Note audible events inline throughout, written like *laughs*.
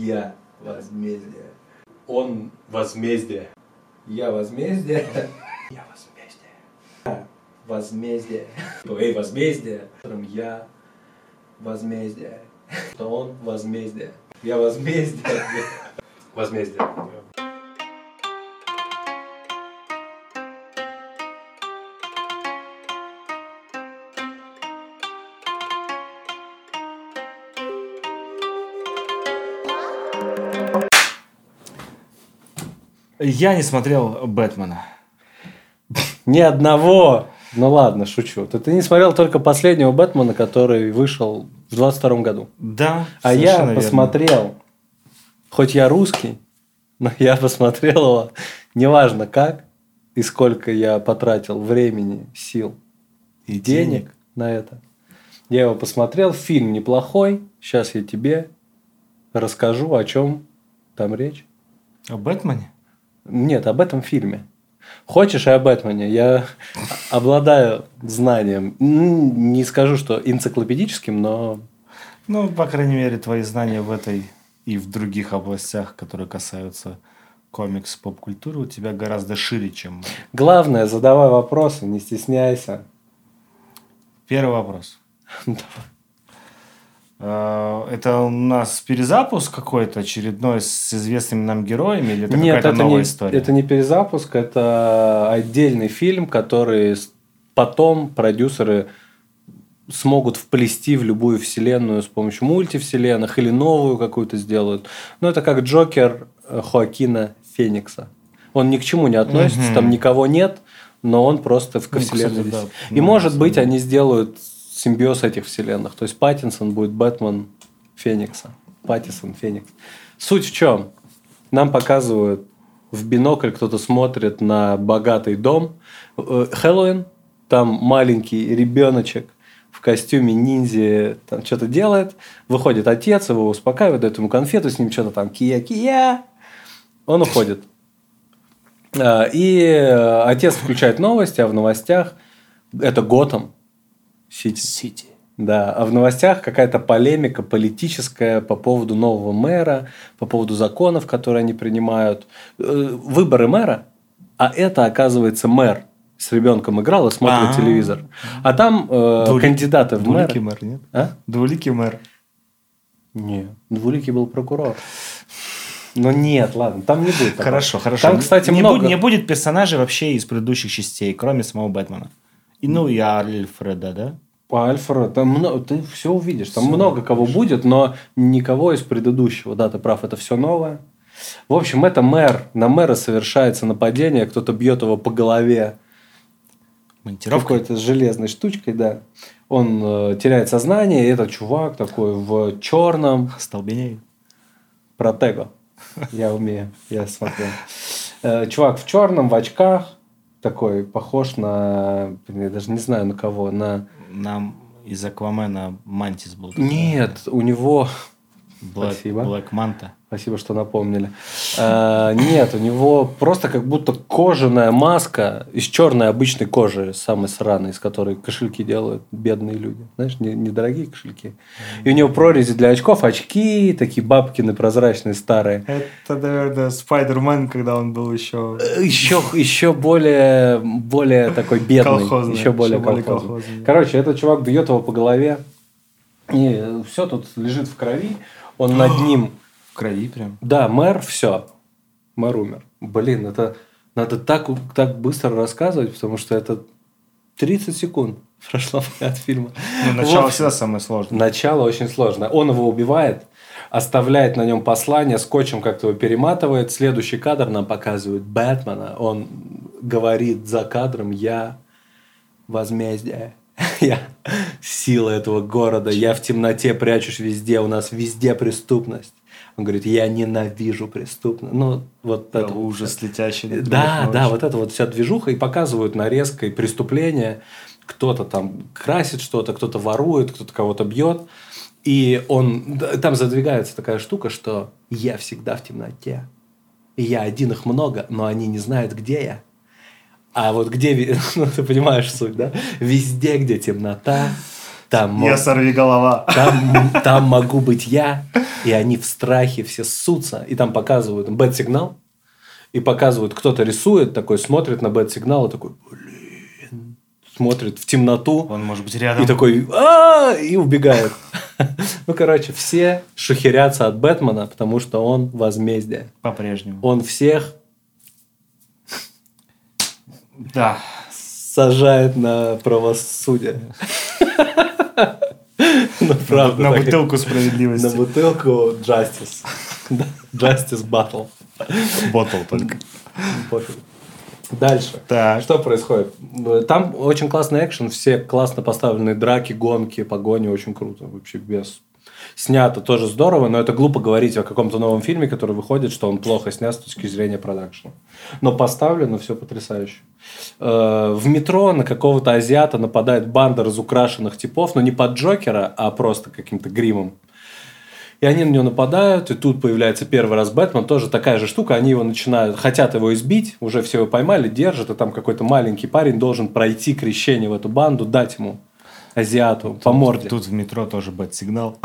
Я возмездие. Он возмездие. Я возмездие. *laughs* Я возмездие. Возмездие. Эй, возмездие. Я возмездие. То он возмездие. Я возмездие. Возмездие. Я не смотрел Бэтмена. Ни одного. Ну ладно, шучу. Ты, ты не смотрел только последнего Бэтмена, который вышел в 22 году. Да. А я верно. посмотрел, хоть я русский, но я посмотрел его, неважно как и сколько я потратил времени, сил И денег на это. Я его посмотрел, фильм неплохой. Сейчас я тебе расскажу, о чем там речь. О Бэтмене? Нет, об этом фильме. Хочешь и о Бэтмене? Я обладаю знанием. Не скажу, что энциклопедическим, но Ну, по крайней мере, твои знания в этой и в других областях, которые касаются комикс, поп-культуры, у тебя гораздо шире, чем главное, задавай вопросы, не стесняйся. Первый вопрос. *laughs* Э, Это у нас перезапуск какой-то очередной с известными нам героями или это Нет, какая-то это новая не, история? это не перезапуск, это отдельный фильм, который потом продюсеры смогут вплести в любую вселенную с помощью мультивселенных или новую какую-то сделают. Ну, это как Джокер э, Хоакина Феникса. Он ни к чему не относится, Мгм. там никого нет, но он просто в ко Ну, вселенной кстати, да. И может быть, они сделают симбиоз этих вселенных. То есть Паттинсон будет Бэтмен Феникса. Паттисон Феникс. Суть в чем? Нам показывают в бинокль, кто-то смотрит на богатый дом. Э, Хэллоуин, там маленький ребеночек в костюме ниндзя там что-то делает. Выходит отец, его успокаивает, дает ему конфету, с ним что-то там кия-кия. Он уходит. А, И э, отец включает новости, а в новостях это Готэм Сити. Сити. Да, а в новостях какая-то полемика политическая по поводу нового мэра, по поводу законов, которые они принимают. Э, Выборы мэра, а это, оказывается, мэр с ребенком играл и смотрит А-а-а. телевизор. А там э, Двули- кандидаты в мэр. Двуликий мэр, нет? А? Двуликий мэр. Нет, Двуликий был прокурор. Ну нет, ладно, там не будет. такого. Хорошо, хорошо. Там, кстати, не, много... будет, не будет персонажей вообще из предыдущих частей, кроме самого Бэтмена. И, ну, и Альфреда, да? По Альфреду, там много, ты все увидишь. Там много кого будет, но никого из предыдущего. Да, ты прав, это все новое. В общем, это мэр. На мэра совершается нападение, кто-то бьет его по голове какой-то железной штучкой, да. Он э, теряет сознание, и этот чувак такой в черном Столбенеет. протего. Я умею, я смотрел. Э, Чувак в черном, в очках, такой похож на, я даже не знаю на кого, на... Нам из Аквамена Мантис был. такой. Нет, у него Блэк, Спасибо. Блэк Манта. Спасибо, что напомнили. Э, Нет, у него просто как будто кожаная маска из черной обычной кожи, самой сраной, из которой кошельки делают бедные люди. Знаешь, не- недорогие кошельки. И у него прорези для очков, очки такие бабкины прозрачные старые. Это, наверное, Спайдермен, когда он был еще... Еще, еще более, более такой бедный. Колхозный, еще более еще более колхозный. колхозный. Короче, этот чувак бьет его по голове. И все тут лежит в крови. Он над ним В крови прям. Да, мэр, все. Мэр умер. Блин, это надо так, так быстро рассказывать, потому что это 30 секунд *laughs* прошло *laughs* от фильма. Ну, начало Вот. всегда самое сложное. Начало очень сложно. Он его убивает, оставляет на нем послание, скотчем как-то его перематывает. Следующий кадр нам показывает Бэтмена. Он говорит за кадром «Я возмездие». *laughs* Я сила этого города. Я в темноте прячусь везде. У нас везде преступность. Он говорит, я ненавижу преступность. Ну, вот Да, это вот ужас всё. летящий. Да, да, вот это вот вся движуха. И показывают нарезкой преступления. Кто-то там красит что-то, кто-то ворует, кто-то кого-то бьет. И он... Там задвигается такая штука, что я всегда в темноте. И я один их много, но они не знают, где я. А вот где... *laughs* Ну, ты понимаешь суть, да? Везде, где темнота, Там, Я сорви голова. там, там могу быть я, и они в страхе все ссутся. И там показывают бэт-сигнал, и показывают, кто-то рисует, такой смотрит на бэт-сигнал и такой, блин, смотрит в темноту. Он может быть рядом. И такой, а и убегает. *laughs* Ну, короче, все шухерятся от Бэтмена, потому что он возмездие. По-прежнему. Он всех Да. сажает на правосудие. *laughs* Ну, правда. На бутылку На справедливости. бутылку Justice. Justice Battle. Ботл только. Дальше. Так. Что происходит? Там очень классный экшен, все классно поставленные драки, гонки, погони, очень круто. Вообще без... Снято тоже здорово, но это глупо говорить о каком-то новом фильме, который выходит, что он плохо снят с точки зрения продакшена. Но поставлено все потрясающе. Э, В метро на какого-то азиата нападает банда разукрашенных типов, но не под Джокера, а просто каким-то гримом. И они на него нападают, и тут появляется первый раз Бэтмен, тоже такая же штука, они его начинают, хотят его избить, уже все его поймали, держат, и там какой-то маленький парень должен пройти крещение в эту банду, дать ему, азиату, по морде. Тут в метро тоже бэт-сигнал.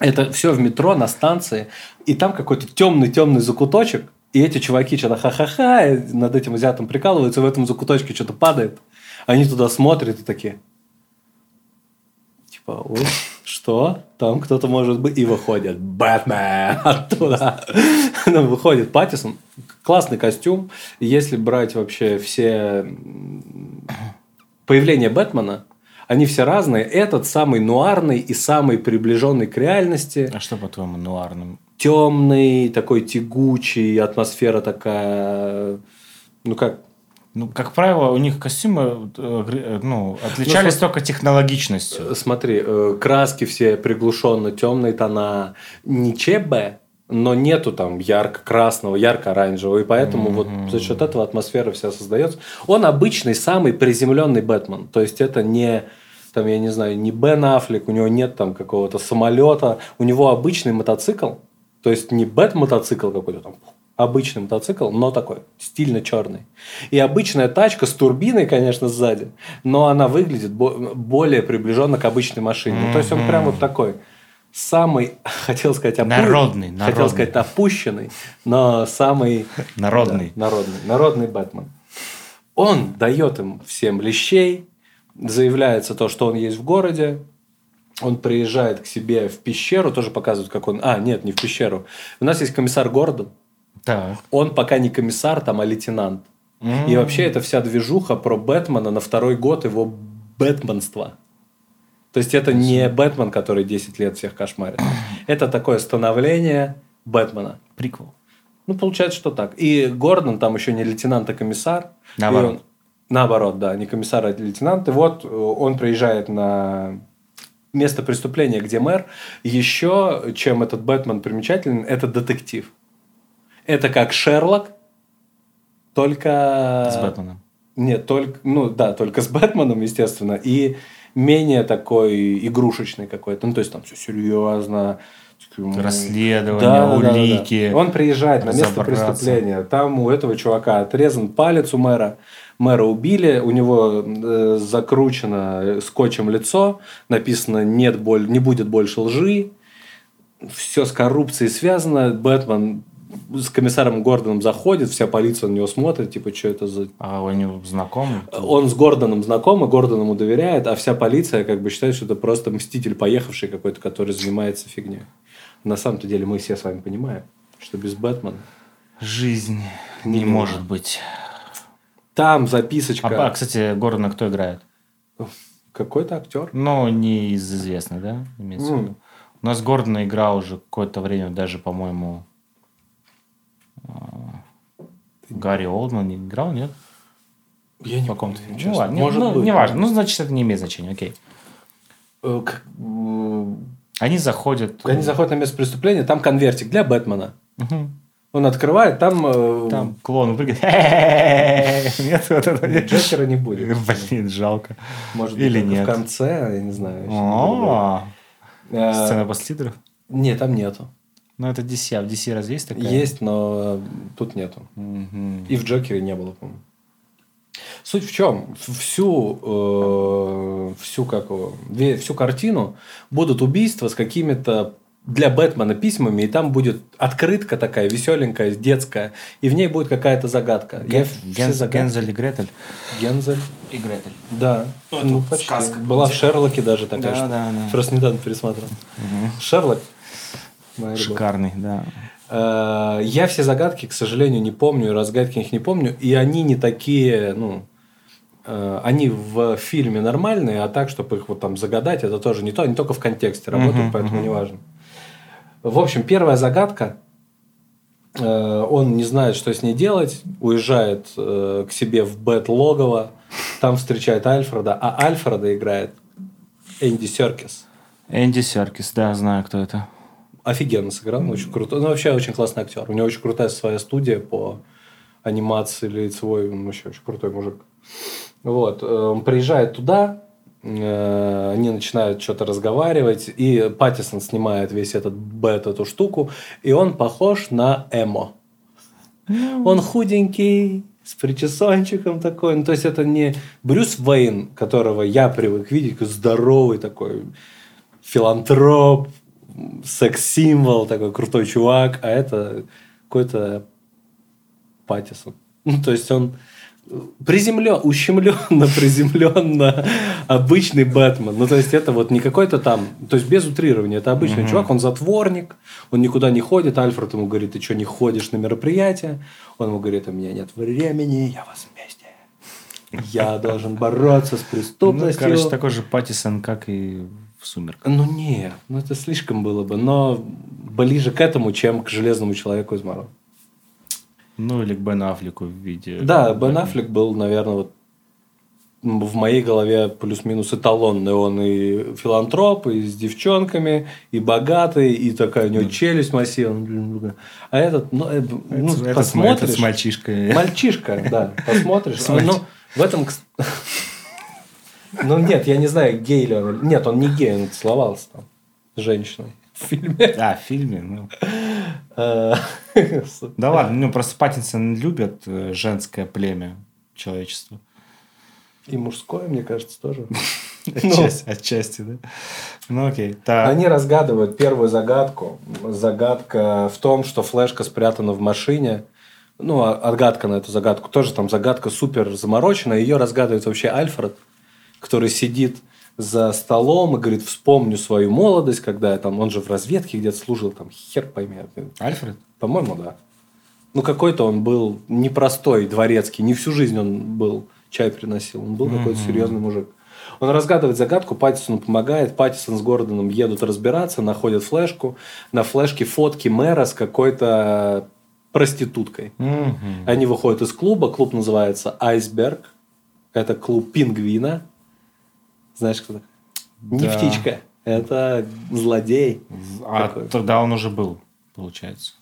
Это все в метро, на станции, и там какой-то темный-темный закуточек, и эти чуваки что-то ха-ха-ха, над этим азиатом прикалываются, в этом закуточке что-то падает. Они туда смотрят и такие, типа, «Ой, что? Там кто-то может быть. И выходит Бэтмен оттуда. Ну, выходит Паттисон. Классный костюм. Если брать вообще все м, появления Бэтмена, они все разные. Этот самый нуарный и самый приближенный к реальности. А что по-твоему нуарным? Темный, такой тягучий, атмосфера такая... Ну, как Ну, как правило, у них костюмы э, э, ну, отличались см- только технологичностью. Э, Смотри, краски все приглушенно темные тона, не ЧБ, но нету там ярко-красного, ярко-оранжевого, и поэтому вот за счет этого атмосфера вся создается. Он обычный, самый приземленный Бэтмен, то есть это не там, я не знаю, не Бен Аффлек, у него нет там какого-то самолета, у него обычный мотоцикл, то есть не Бэт-мотоцикл какой-то там, обычный мотоцикл, но такой, стильно черный. И обычная тачка с турбиной, конечно, сзади, но она выглядит бо- более приближенно к обычной машине. Ну, то есть он прям вот такой самый, *laughs* хотел сказать, опу- Народный, хотел народный. сказать опущенный, но самый Народный. да, народный, народный Бэтмен. Он дает им всем лещей, заявляется то, что он есть в городе, он приезжает к себе в пещеру, тоже показывают, как он... А, нет, не в пещеру. У нас есть комиссар Гордон. Так. Он пока не комиссар, там, а лейтенант. И вообще это вся движуха про Бэтмена на второй год его бэтменства. То есть это не Бэтмен, который 10 лет всех кошмарит. *clears throat* Это такое становление Бэтмена. Приквел. Ну, получается, что так. И Гордон там еще не лейтенант, а комиссар. Наоборот. Наоборот, да, не комиссар, а лейтенант. И вот э, он приезжает на место преступления, где мэр. Еще, чем этот Бэтмен примечателен, это детектив. Это как Шерлок, только... С Бэтменом. Нет, только, ну да, только с Бэтменом, естественно, и менее такой игрушечный какой-то. Ну, то есть там все серьезно. Расследование, улики. Он приезжает на место преступления. Там у этого чувака отрезан палец у мэра. Мэра убили, у него э, закручено скотчем лицо, написано нет боль, не будет больше лжи, все с коррупцией связано. Бэтмен с комиссаром Гордоном заходит, вся полиция на него смотрит, типа, что это за А у него знакомый? он с Гордоном знаком, и Гордон ему доверяет, а вся полиция как бы считает, что это просто мститель поехавший какой-то, который занимается фигней. На самом-то деле мы все с вами понимаем, что без Бэтмена. Жизнь не Не может быть. Там записочка. А, а, кстати, Гордона кто играет? Какой-то актер. Ну, не из известных, да? Имеется в Ну. виду. У нас Гордона играл уже какое-то время, даже, по-моему, а, Гарри Олдман не играл, нет? Я не В помню, честно. Ну, ладно, не- Может ну, быть. неважно. Ну, значит, это не имеет значения, окей. Э, Они заходят... Они заходят на место преступления, там конвертик для Бэтмена. Мгм. Он открывает, там, э, Там клоун прыгает. *laughs* Нет, вот это нет. Джокера не будет. Блин, жалко. Может быть, Или нет. в конце, я не знаю. Э, Сцена титров? Нет, там нету. Ну, это DC. А в DC разве есть такая? Есть, но э, тут нету. И в Джокере не было, по-моему. Суть в чем? Всю, э, всю, как всю картину будут убийства с какими-то для Бэтмена письмами, и там будет открытка такая веселенькая, детская, и в ней будет какая-то загадка. Я Ген- все Ген- загадки- Гензель и Гретель. Гензель. И Гретель. Да. Ну, почти. Была в Шерлоке даже такая. Да, что- да, да. Просто недавно пересмотрел. Шерлок. Моя любовь. Шикарный, да. Э, Я все загадки, к сожалению, не помню, разгадки их не помню, и они не такие, ну, э, они в фильме нормальные, а так, чтобы их вот там загадать, это тоже не то, они только в контексте работают, Мгм, поэтому мгм. не важно. В общем, первая загадка, э, он не знает, что с ней делать, уезжает э, к себе в Бэт-логово, там встречает Альфреда, а Альфреда играет Энди Серкис. Энди Серкис, да, знаю, кто это. офигенно сыграл, очень круто. Ну, вообще очень классный актер. У него очень крутая своя студия по анимации лицевой. Он вообще очень крутой мужик. Вот. э, Он приезжает туда, они начинают что-то разговаривать, и Паттисон снимает весь этот бет, эту штуку, и он похож на Эмо. Он худенький, с причесончиком такой. Ну, то есть, это не Брюс Вейн, которого я привык видеть, здоровый такой филантроп, секс-символ, такой крутой чувак, а это какой-то Паттисон. *laughs* Ну, то есть, он приземлен, ущемленно приземленно обычный Бэтмен. Ну, то есть, это вот не какой-то там, то есть, без утрирования, это обычный чувак, он затворник, он никуда не ходит, Альфред ему говорит, ты что, не ходишь на мероприятия? Он ему говорит, у меня нет времени, я вас вместе. Я должен бороться с Ну, преступностью. короче, такой же Паттисон, как и в «Сумерках». Ну нет, ну это слишком было бы, но ближе к этому, чем к Железному человеку из Марвел. Ну, или к Бену Аффлеку в виде... Да, Бен Аффлек был, наверное, вот в моей голове плюс-минус эталонный. Он и филантроп, и с девчонками, и богатый, и такая у него челюсть массивная. А этот, ну, э, ну, Это- это с- посмотришь... это с мальчишкой. Мальчишка, да, посмотришь. Ну, в этом... Ну, нет, я не знаю, гей ли он. Нет, он не гей, он целовался там с женщиной в фильме. А, в фильме, ну... Э, *laughs* Да ладно, ну просто Паттинсон любит э, женское племя человечества. И мужское, мне кажется, тоже. *laughs* Отчасти, отчасти, да? Ну окей. Так. Они разгадывают первую загадку. Загадка в том, что флешка спрятана в машине. Ну, а- отгадка на эту загадку. Тоже там загадка супер замороченная. Ее разгадывает вообще Альфред, который сидит за столом и говорит, вспомню свою молодость, когда я там, он же в разведке где-то служил, там хер пойми. Альфред? По-моему, да. Ну, какой-то он был непростой дворецкий. Не всю жизнь он был, чай приносил. Он был какой-то серьезный мужик. Он разгадывает загадку, Паттисону помогает. Паттисон с Гордоном едут разбираться, находят флешку. На флешке фотки мэра с какой-то проституткой. Мгм. Они выходят из клуба. Клуб называется «Айсберг». Это клуб пингвина. Знаешь, кто такой? Не Да. птичка. Это злодей. А Какой? тогда он уже был, получается.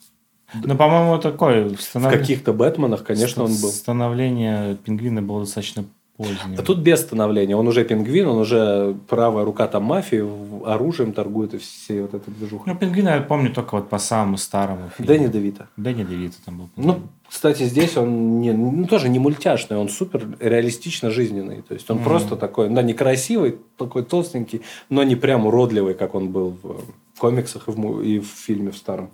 Ну, по-моему, такой В станов- каких-то Бэтменах, конечно, он был. Становление пингвина было достаточно позднее. А тут без становления. Он уже пингвин, он уже правая рука там мафии, в- оружием торгует и все вот эта движуха. Ну, пингвина я помню только вот по самому старому фильму. Дэнни Девита. Дэнни Девита там был. Ну, кстати, здесь он не, ну, тоже не мультяшный, он супер реалистично жизненный. То есть он просто такой, да, некрасивый, такой толстенький, но не прям уродливый, как он был в комиксах и в, и в фильме в старом.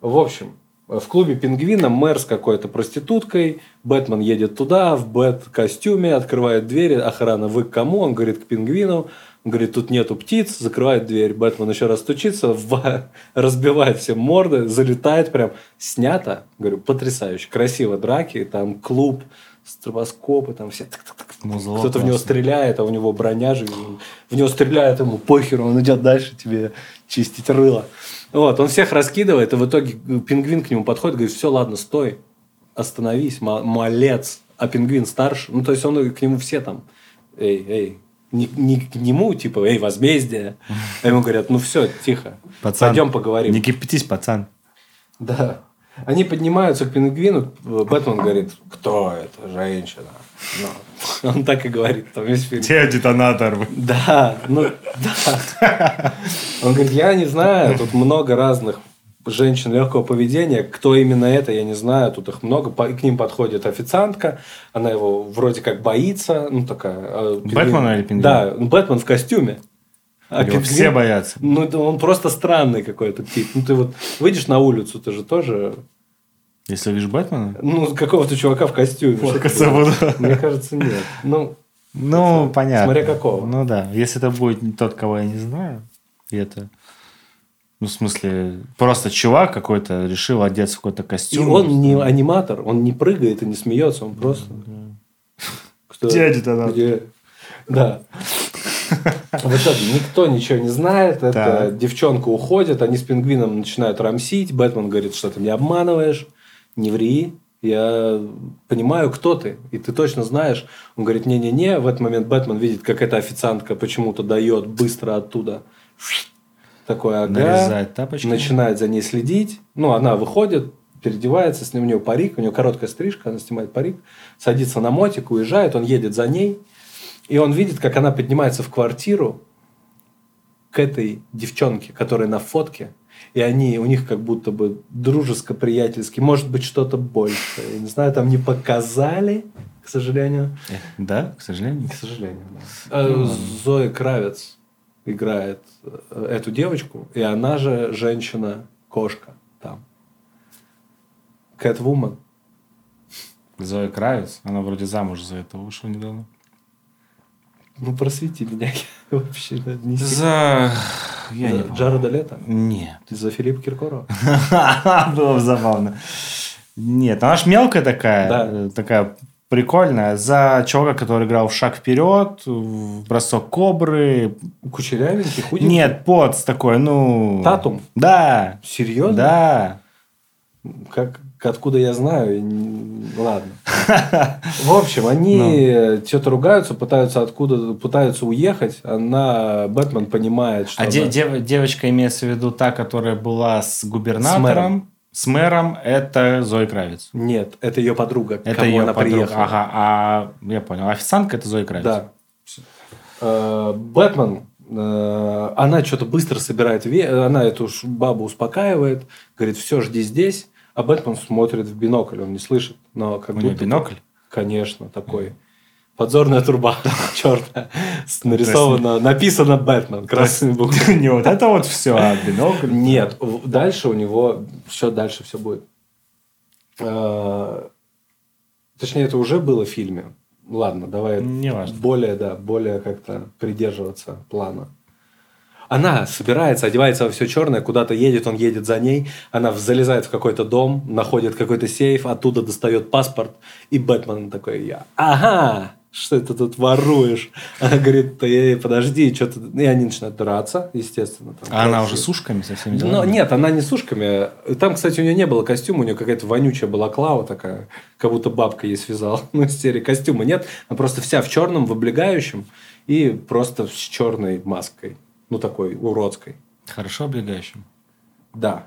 В общем, в клубе пингвина мэр с какой-то проституткой, Бэтмен едет туда в бэт-костюме, открывает двери, охрана, вы к кому? Он говорит, к пингвину. Говорит, тут нету птиц, закрывает дверь. Бэтмен еще раз стучится, в- *laughs* разбивает всем морды, залетает прям. Снято, говорю, потрясающе. Красиво драки, там клуб, стробоскопы, там все. Музло Кто-то в него стреляет, а у него броня же. В него стреляют, ему похеру, он идет дальше тебе чистить рыло. Вот, он всех раскидывает, и в итоге пингвин к нему подходит, говорит, все, ладно, стой, остановись, ма- малец. А пингвин старше, ну, то есть, он и к нему все там, эй, эй, не, не к нему, типа, эй, возмездие. А ему говорят, ну, все, тихо, Пацан, пойдем поговорим. Не кипятись, пацан. Да. Они поднимаются к пингвину, Бэтмен говорит, кто это, женщина? Ну, он так и говорит, там весь фильм. Где детонатор? Да, ну, да. Он говорит, я не знаю, тут много разных женщин легкого поведения. Кто именно это, я не знаю. Тут их много. По- К ним подходит официантка. Она его вроде как боится. Ну, такая... э, Бэтмена или пингвина? Да, ну, Бэтмен в костюме. А Его пингвин- все боятся. Ну, он просто странный какой-то тип. Ну, ты вот выйдешь на улицу, ты же тоже... Если увидишь Бэтмена, Ну, какого-то чувака в костюме. Мне кажется, нет. Ну, ну, понятно. Смотря какого. Ну да, если это будет не тот, кого я не знаю, и это... Ну, в смысле, просто чувак какой-то решил одеться в какой-то и костюм. он не аниматор, он не прыгает и не смеется, он просто... Кто? Они тогда? Где? Да. В итоге никто ничего не знает. Это Так. девчонка уходит, они с пингвином начинают рамсить. Бэтмен говорит, что ты меня обманываешь, не ври. Я понимаю, кто ты, и ты точно знаешь. Он говорит, не-не-не. В этот момент Бэтмен видит, как эта официантка почему-то дает быстро оттуда такой ага. Нарезает тапочки. Начинает за ней следить. Ну, она выходит, переодевается, с ним у нее парик, у нее короткая стрижка, она снимает парик, садится на мотик, уезжает, он едет за ней. И он видит, как она поднимается в квартиру к этой девчонке, которая на фотке. И они, у них как будто бы дружеско-приятельски, может быть, что-то большее. Я не знаю, там не показали, к сожалению. Э, Да, к сожалению. К сожалению, да. Э, Зоя Кравец играет эту девочку, и она же женщина-кошка там. Кэтвумен. Зоя Кравец, она вроде замуж за это вышла недавно. Ну, просвети меня. Я *laughs* вообще да, не За... Я не За помню. Джареда Лето? Нет. За Филиппа Киркорова? *laughs* Было бы забавно. Нет, она ж мелкая такая, Да. э, такая прикольная. За чувака, который играл в «Шаг вперед», в «Бросок кобры». Кучерявенький, худенький? Нет, поц такой, ну... Татум? Да. Серьезно? Да. Как, откуда я знаю? Ладно. *laughs* В общем, они что-то ругаются, пытаются откуда пытаются уехать. Она, Бэтмен понимает, что А она- дев- девочка имеется в виду та, которая была с С мэром. С мэром, это Зоя Кравец. Нет, это ее подруга, Это кому ее она подруга. приехала. Ага, а я понял. Официантка это Зоя Кравец. Да. Э, Бэтмен, э, она что-то быстро собирает, она эту бабу успокаивает, говорит, все, жди здесь, а Бэтмен смотрит в бинокль, он не слышит, но как У будто... бинокль? Конечно, такой. Подзорная труба *laughs* черная. Нарисовано, написано Бэтмен красными буквами. *laughs* Не вот это вот все, а бинокль. Нет, дальше у него все дальше все будет. Э, Точнее, это уже было в фильме. Ладно, давай Не важно. более, да, более как-то придерживаться плана. Она собирается, одевается во все черное, куда-то едет, он едет за ней. Она залезает в какой-то дом, находит какой-то сейф, оттуда достает паспорт. И Бэтмен такой, я, ага, что ты тут воруешь? Она говорит, ты подожди, что ты... И они начинают драться, естественно. там, А она уже с ушками со всеми Но делами? нет, она не с ушками. Там, кстати, у нее не было костюма, у нее какая-то вонючая балаклава такая, как будто бабка ей связала. *laughs* Ну, из серии костюма нет. Она просто вся в черном, в облегающем и просто с черной маской. Ну, такой уродской. Хорошо облегающим. Да.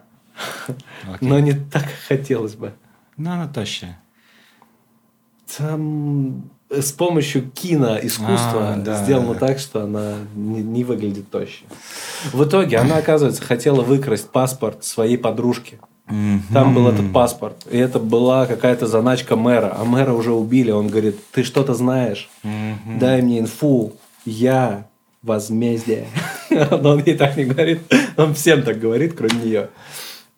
Окей. Но не так хотелось бы. Ну, она тощая. Там э, с помощью киноискусства А, да, сделано да. так, что она не, не выглядит тощей. В итоге она, оказывается, хотела выкрасть паспорт своей подружки. Там был этот паспорт. И это была какая-то заначка мэра. А мэра уже убили. Он говорит, ты что-то знаешь? Дай мне инфу. Я возмездие. *laughs* Но он ей так не говорит. Он всем так говорит, кроме нее.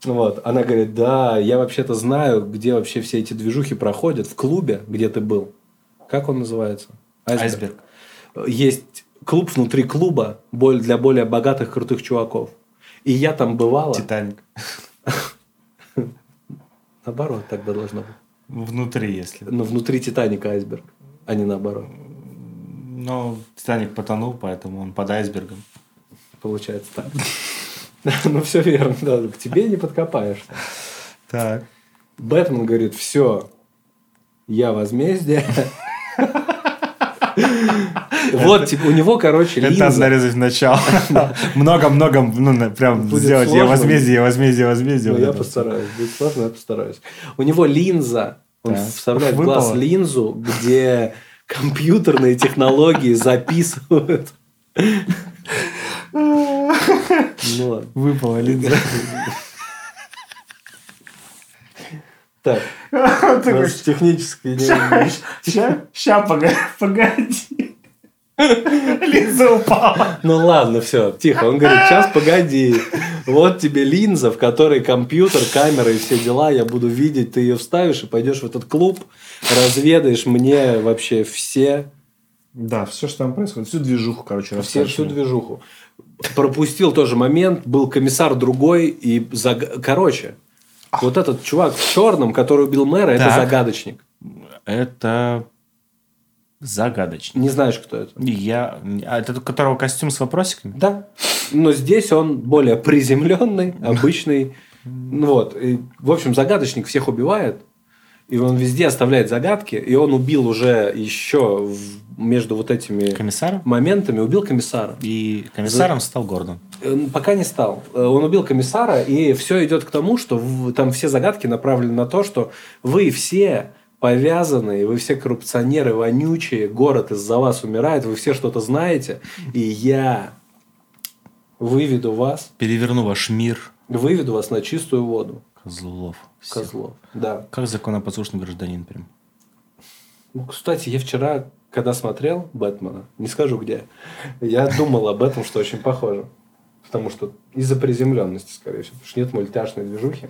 Вот. Она говорит, да, я вообще-то знаю, где вообще все эти движухи проходят. В клубе, где ты был. Как он называется? Айсберг. Есть клуб внутри клуба для более богатых, крутых чуваков. И я там бывала. Титаник. *laughs* Наоборот, тогда должно быть. Внутри, если. Но внутри Титаника айсберг, а не наоборот. Ну, Титаник потонул, поэтому он под айсбергом. Получается так. *laughs* Ну, все верно. да, К тебе не подкопаешься. Так. Бэтмен говорит, все, я возмездие. Вот, типа, у него, короче, Это линза. нарезать начало. Много-много, ну, прям сделать. Я возмездие, возмездие, возмездие. Ну, я это. постараюсь. Будет сложно, я постараюсь. У него линза. Он вставляет в глаз линзу, где компьютерные технологии записывают. Ну. Выпала линза. Так, *laughs* технически Ща, ща, погоди. *laughs* Лиза упала. Ну ладно, все, тихо. Он говорит, сейчас погоди. Вот тебе линза, в которой компьютер, камера и все дела. Я буду видеть, ты ее вставишь и пойдешь в этот клуб, разведаешь мне вообще все, Да, все, что там происходит, всю движуху, короче, все всю движуху. Пропустил тоже момент, был комиссар другой и заг- короче. Вот этот чувак в черном, который убил мэра, это Так. загадочник. Это загадочно. Не знаешь, кто это? Я... А это у которого костюм с вопросиками? Да. Но здесь он более приземленный, обычный. Ну Вот. И, в общем, загадочник всех убивает. И он везде оставляет загадки. И он убил уже еще между вот этими Комиссаром? моментами, убил комиссара. И комиссаром стал Гордон. Пока не стал. Э, Он убил комиссара, и все идет к тому, что там все загадки направлены на то, что вы все повязаны, вы все коррупционеры вонючие, город из-за вас умирает, вы все что-то знаете, и я выведу вас, Переверну ваш мир. выведу вас на чистую воду, Козлов. Всё. козлов. Да. Как законопослушный гражданин прям. Ну, кстати, я вчера, когда смотрел Бэтмена, не скажу где, я думал об этом, что очень похоже. Потому что из-за приземленности, скорее всего. Потому что нет мультяшной движухи.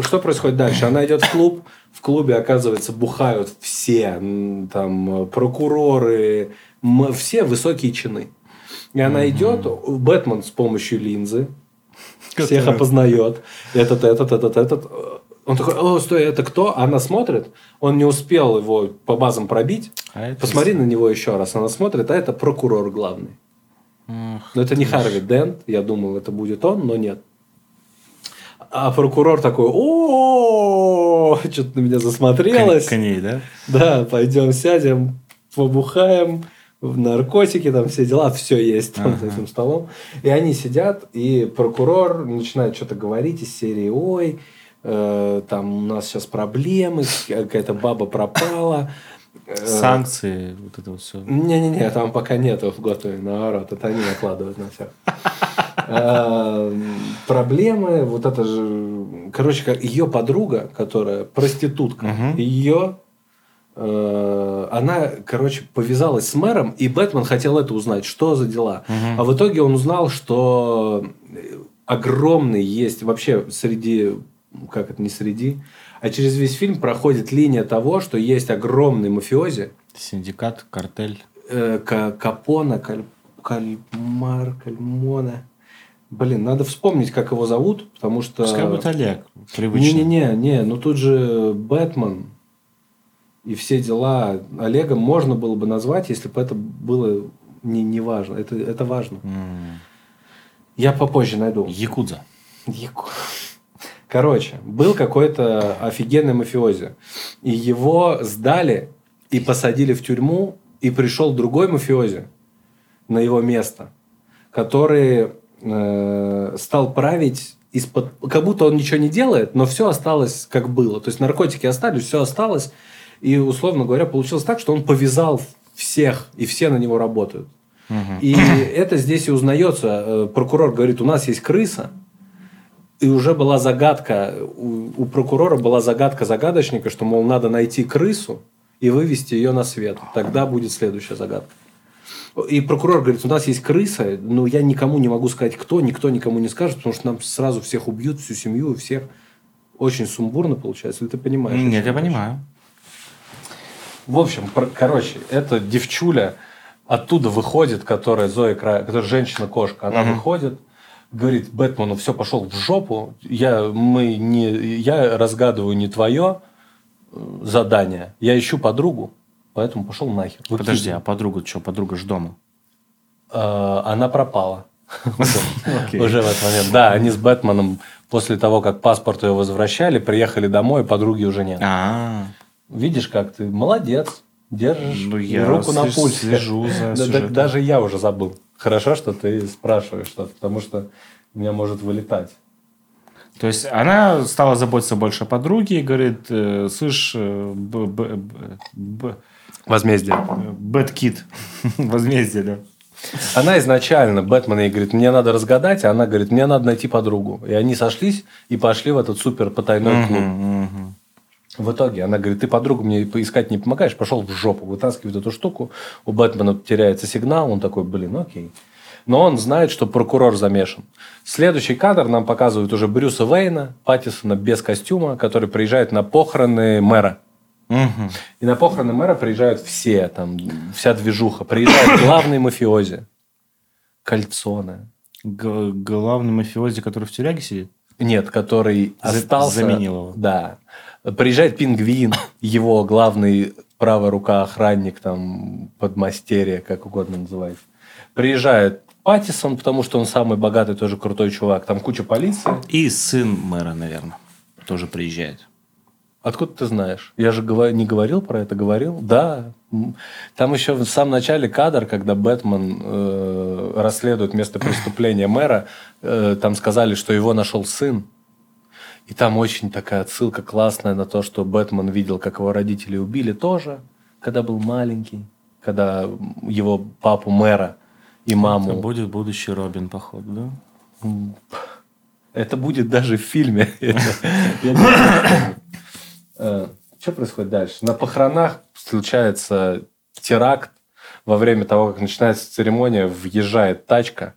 Что происходит дальше? Она идет в клуб. В клубе, оказывается, бухают все. Там прокуроры, все высокие чины. И она идет, Бэтмен с помощью линзы всех Который- опознает. Этот, этот, этот, этот. Он такой, о, стой, это кто? Она смотрит, он не успел его по базам пробить. А это Посмотри на него еще раз. Она смотрит, а это прокурор главный. Ах, Но это не Харви Дент. Я думал, это будет он, но нет. А прокурор такой, о, что-то на меня засмотрелось. кон- Коней, да? Да, пойдем сядем, побухаем, в наркотики, там все дела, все есть там за этим столом. И они сидят, и прокурор начинает что-то говорить из серии, ой, э, там у нас сейчас проблемы, какая-то баба пропала. Э, Санкции, вот это все. не-не-не, там пока нету в готове, наоборот, это они накладывают на всех. А, Проблемы, вот это же, короче, ее подруга, которая проститутка, ее, э, она, короче, повязалась с мэром, и Бэтмен хотел это узнать, что за дела. Мгм. А в итоге он узнал, что огромный есть вообще среди, как это не среди, а через весь фильм проходит линия того, что есть огромный мафиози, Синдикат, картель. э, Ка- Капона, Каль- Кальмар, Кальмона. Блин, надо вспомнить, как его зовут, потому что... Пускай будет Олег. Привычно. Не-не-не, не, ну тут же Бэтмен и все дела Олегом можно было бы назвать, если бы это было не, не важно. Это, это важно. М, Я попозже найду. Якудза. Яку- Короче, был какой-то офигенный мафиози. И его сдали и посадили в тюрьму. И пришел другой мафиози на его место, который э, стал править из-под... Как будто он ничего не делает, но все осталось как было. То есть наркотики остались, все осталось. И, условно говоря, получилось так, что он повязал всех, и все на него работают. Мгм. И это здесь и узнается. Э, Прокурор говорит, у нас есть крыса. И уже была загадка, у, у прокурора была загадка загадочника, что, мол, надо найти крысу и вывести ее на свет. Тогда будет следующая загадка. И прокурор говорит, у нас есть крыса, но я никому не могу сказать, кто, никто никому не скажет, потому что нам сразу всех убьют, всю семью, всех. Очень сумбурно получается, ты понимаешь? Нет, я понимаю. В общем, про- короче, эта девчуля оттуда выходит, которая Зоя Кра... которая женщина-кошка, она Мгм. выходит, говорит Бэтмену, все, пошел в жопу, я, мы не, я разгадываю не твое э, задание, я ищу подругу, поэтому пошел нахер. Подожди, Выкидывай. а подруга что? Подруга ж дома. Э, она пропала. *laughs* Уже в этот момент. Да, они с Бэтменом после того, как паспорт ее возвращали, приехали домой, подруги уже нет. А, Видишь, как ты молодец. Держишь Ну, руку на пульсе. слежу за даже я уже забыл. Хорошо, что ты спрашиваешь что-то, потому что у меня может вылетать. то есть она стала заботиться больше о подруге и говорит, э, слышь, э, б- б- б- б- Возмездие. Бэткит, *laughs* возмездие, да. Она изначально, Бэтмен ей говорит, мне надо разгадать, а она говорит, мне надо найти подругу. И они сошлись и пошли в этот супер потайной клуб. В итоге она говорит, ты подругу мне поискать не помогаешь, пошел в жопу, вытаскивает эту штуку, у Бэтмена теряется сигнал, он такой, блин, окей. Но он знает, что прокурор замешан. Следующий кадр нам показывает уже Брюса Вейна, Паттисона без костюма, который приезжает на похороны мэра. Мгм. И на похороны мэра приезжают все, там, вся движуха. Приезжает главный мафиози. Кольцоне. Г- главный мафиози, который в тюряге сидит? Нет, который За- остался... заменил его. Да. Приезжает пингвин, его главный правая рука охранник, там, подмастерье, как угодно называется. Приезжает Паттисон, потому что он самый богатый, тоже крутой чувак. Там куча полиции. И сын мэра, наверное, тоже приезжает. Откуда ты знаешь? Я же не говорил про это, говорил? Да. Там еще в самом начале кадр, когда Бэтмен э, расследует место преступления мэра, э, там сказали, что его нашел сын. И там очень такая отсылка классная на то, что Бэтмен видел, как его родители убили тоже, когда был маленький, когда его папу мэра и маму Это будет будущий Робин, походу, да? это будет даже в фильме. *laughs* Что происходит дальше? На похоронах случается теракт. Во время того, как начинается церемония, въезжает тачка,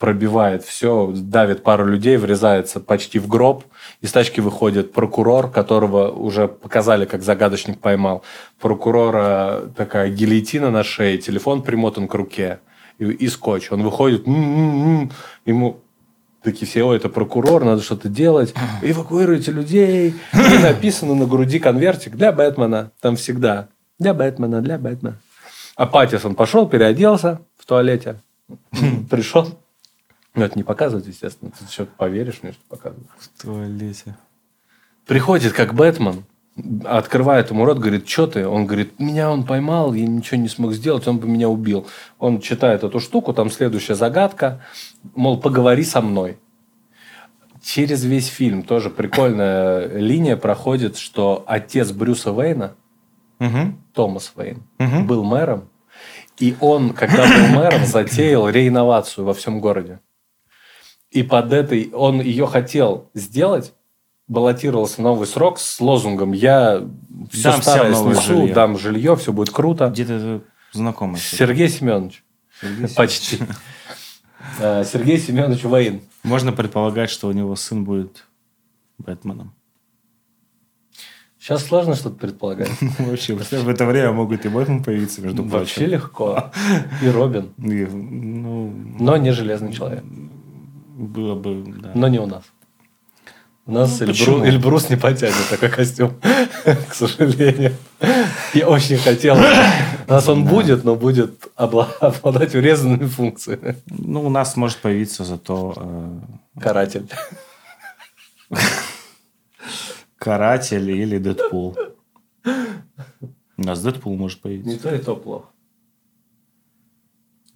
пробивает все, давит пару людей, врезается почти в гроб. Из тачки выходит прокурор, которого уже показали, как загадочник поймал. Прокурора такая гильотина на шее, телефон примотан к руке и, и скотч. Он выходит, «М-м-м». ему такие все, ой, это прокурор, надо что-то делать, эвакуируйте людей. И написано на груди конвертик для Бэтмена, там всегда. Для Бэтмена, для Бэтмена. А Паттисон пошел, переоделся в туалете, пришел. Ну, это не показывать, естественно. Ты что, поверишь мне, что показывают? В туалете. Приходит как Бэтмен, открывает ему рот, говорит, что ты? Он говорит, меня он поймал, я ничего не смог сделать, он бы меня убил. Он читает эту штуку, там следующая загадка, мол, поговори со мной. Через весь фильм тоже прикольная линия проходит, что отец Брюса Вейна, Мгм. Томас Вейн, Мгм. был мэром, и он, когда был мэром, затеял реинновацию во всем городе. И под этой, он ее хотел сделать, баллотировался новый срок с лозунгом «Я все Дам старое снесу, жилье». дам жилье, все будет круто». Где-то знакомый. Сергей Семенович. Сергей Почти. Э, Сергей Семенович Вейн. Можно предполагать, что у него сын будет Бэтменом. Сейчас сложно что-то предполагать. *laughs* Вообще, в это время могут и Бэтмен появиться, между Вообще прочим. легко. И Робин. Ну, Но не Железный человек. Было бы, да. Но не у нас. У нас Ну, Эльбру-? Эльбрус не потянет такой костюм, *laughs* к сожалению. Я очень хотел. У нас он будет, но будет обла- обладать урезанными функциями. Ну, у нас может появиться зато э, Каратель. Каратель или Дэдпул. У нас Дэдпул может появиться. Не то и то плохо.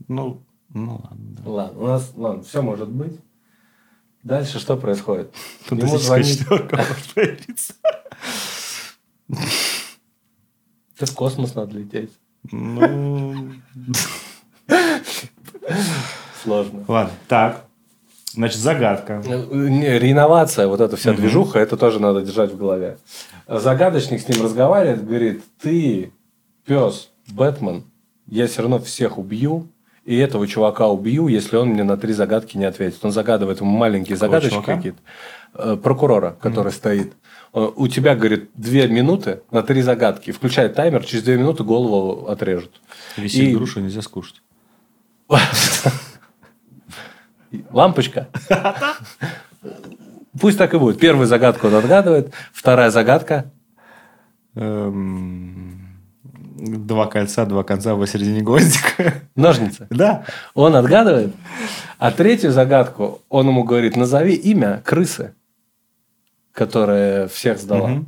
Ну, ну ладно. да. Ладно, у нас, ладно, все может быть. Дальше что происходит? *laughs* Фантастическая звонит- четверка может *laughs* появиться. В космос надо лететь. Ну, Сложно. ладно. Так. Значит, загадка. Не, реинновация, вот эта вся движуха, это тоже надо держать в голове. Загадочник с ним разговаривает, говорит, ты, пес, Бэтмен, я все равно всех убью, и этого чувака убью, если он мне на три загадки не ответит. Он загадывает ему маленькие Какого загадочки какие-то. Э, Прокурора, который стоит. Э, У тебя, говорит, две минуты на три загадки. Включает таймер, через две минуты голову отрежут. Висит И- грушу нельзя скушать. *laughs* Лампочка. Пусть так и будет. Первую загадку он отгадывает, вторая загадка. Эм, Два кольца, два конца посередине гвоздика. Ножницы. Да. Он отгадывает. А третью загадку он ему говорит, назови имя крысы, которая всех сдала. Мгм.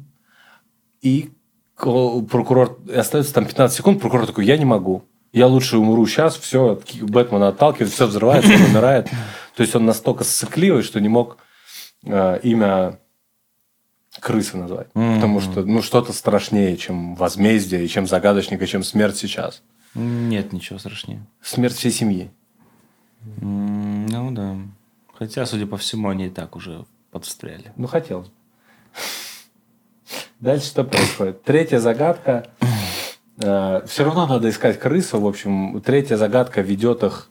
И прокурор, и остается там 15 секунд, прокурор такой, я не могу. Я лучше умру сейчас, все, Бэтмена отталкивает, все взрывается, он умирает. То есть он настолько сыкливый, что не мог э, имя крысы назвать. Мгм. Потому что ну, что-то страшнее, чем возмездие, и чем загадочник, и чем смерть сейчас. Нет ничего страшнее. Смерть всей семьи. М, Ну да. Хотя, судя по всему, они и так уже подстряли. Ну, хотелось. бы. *laughs* Дальше что происходит? Третья загадка. все равно надо искать крысу. В общем, третья загадка ведет их,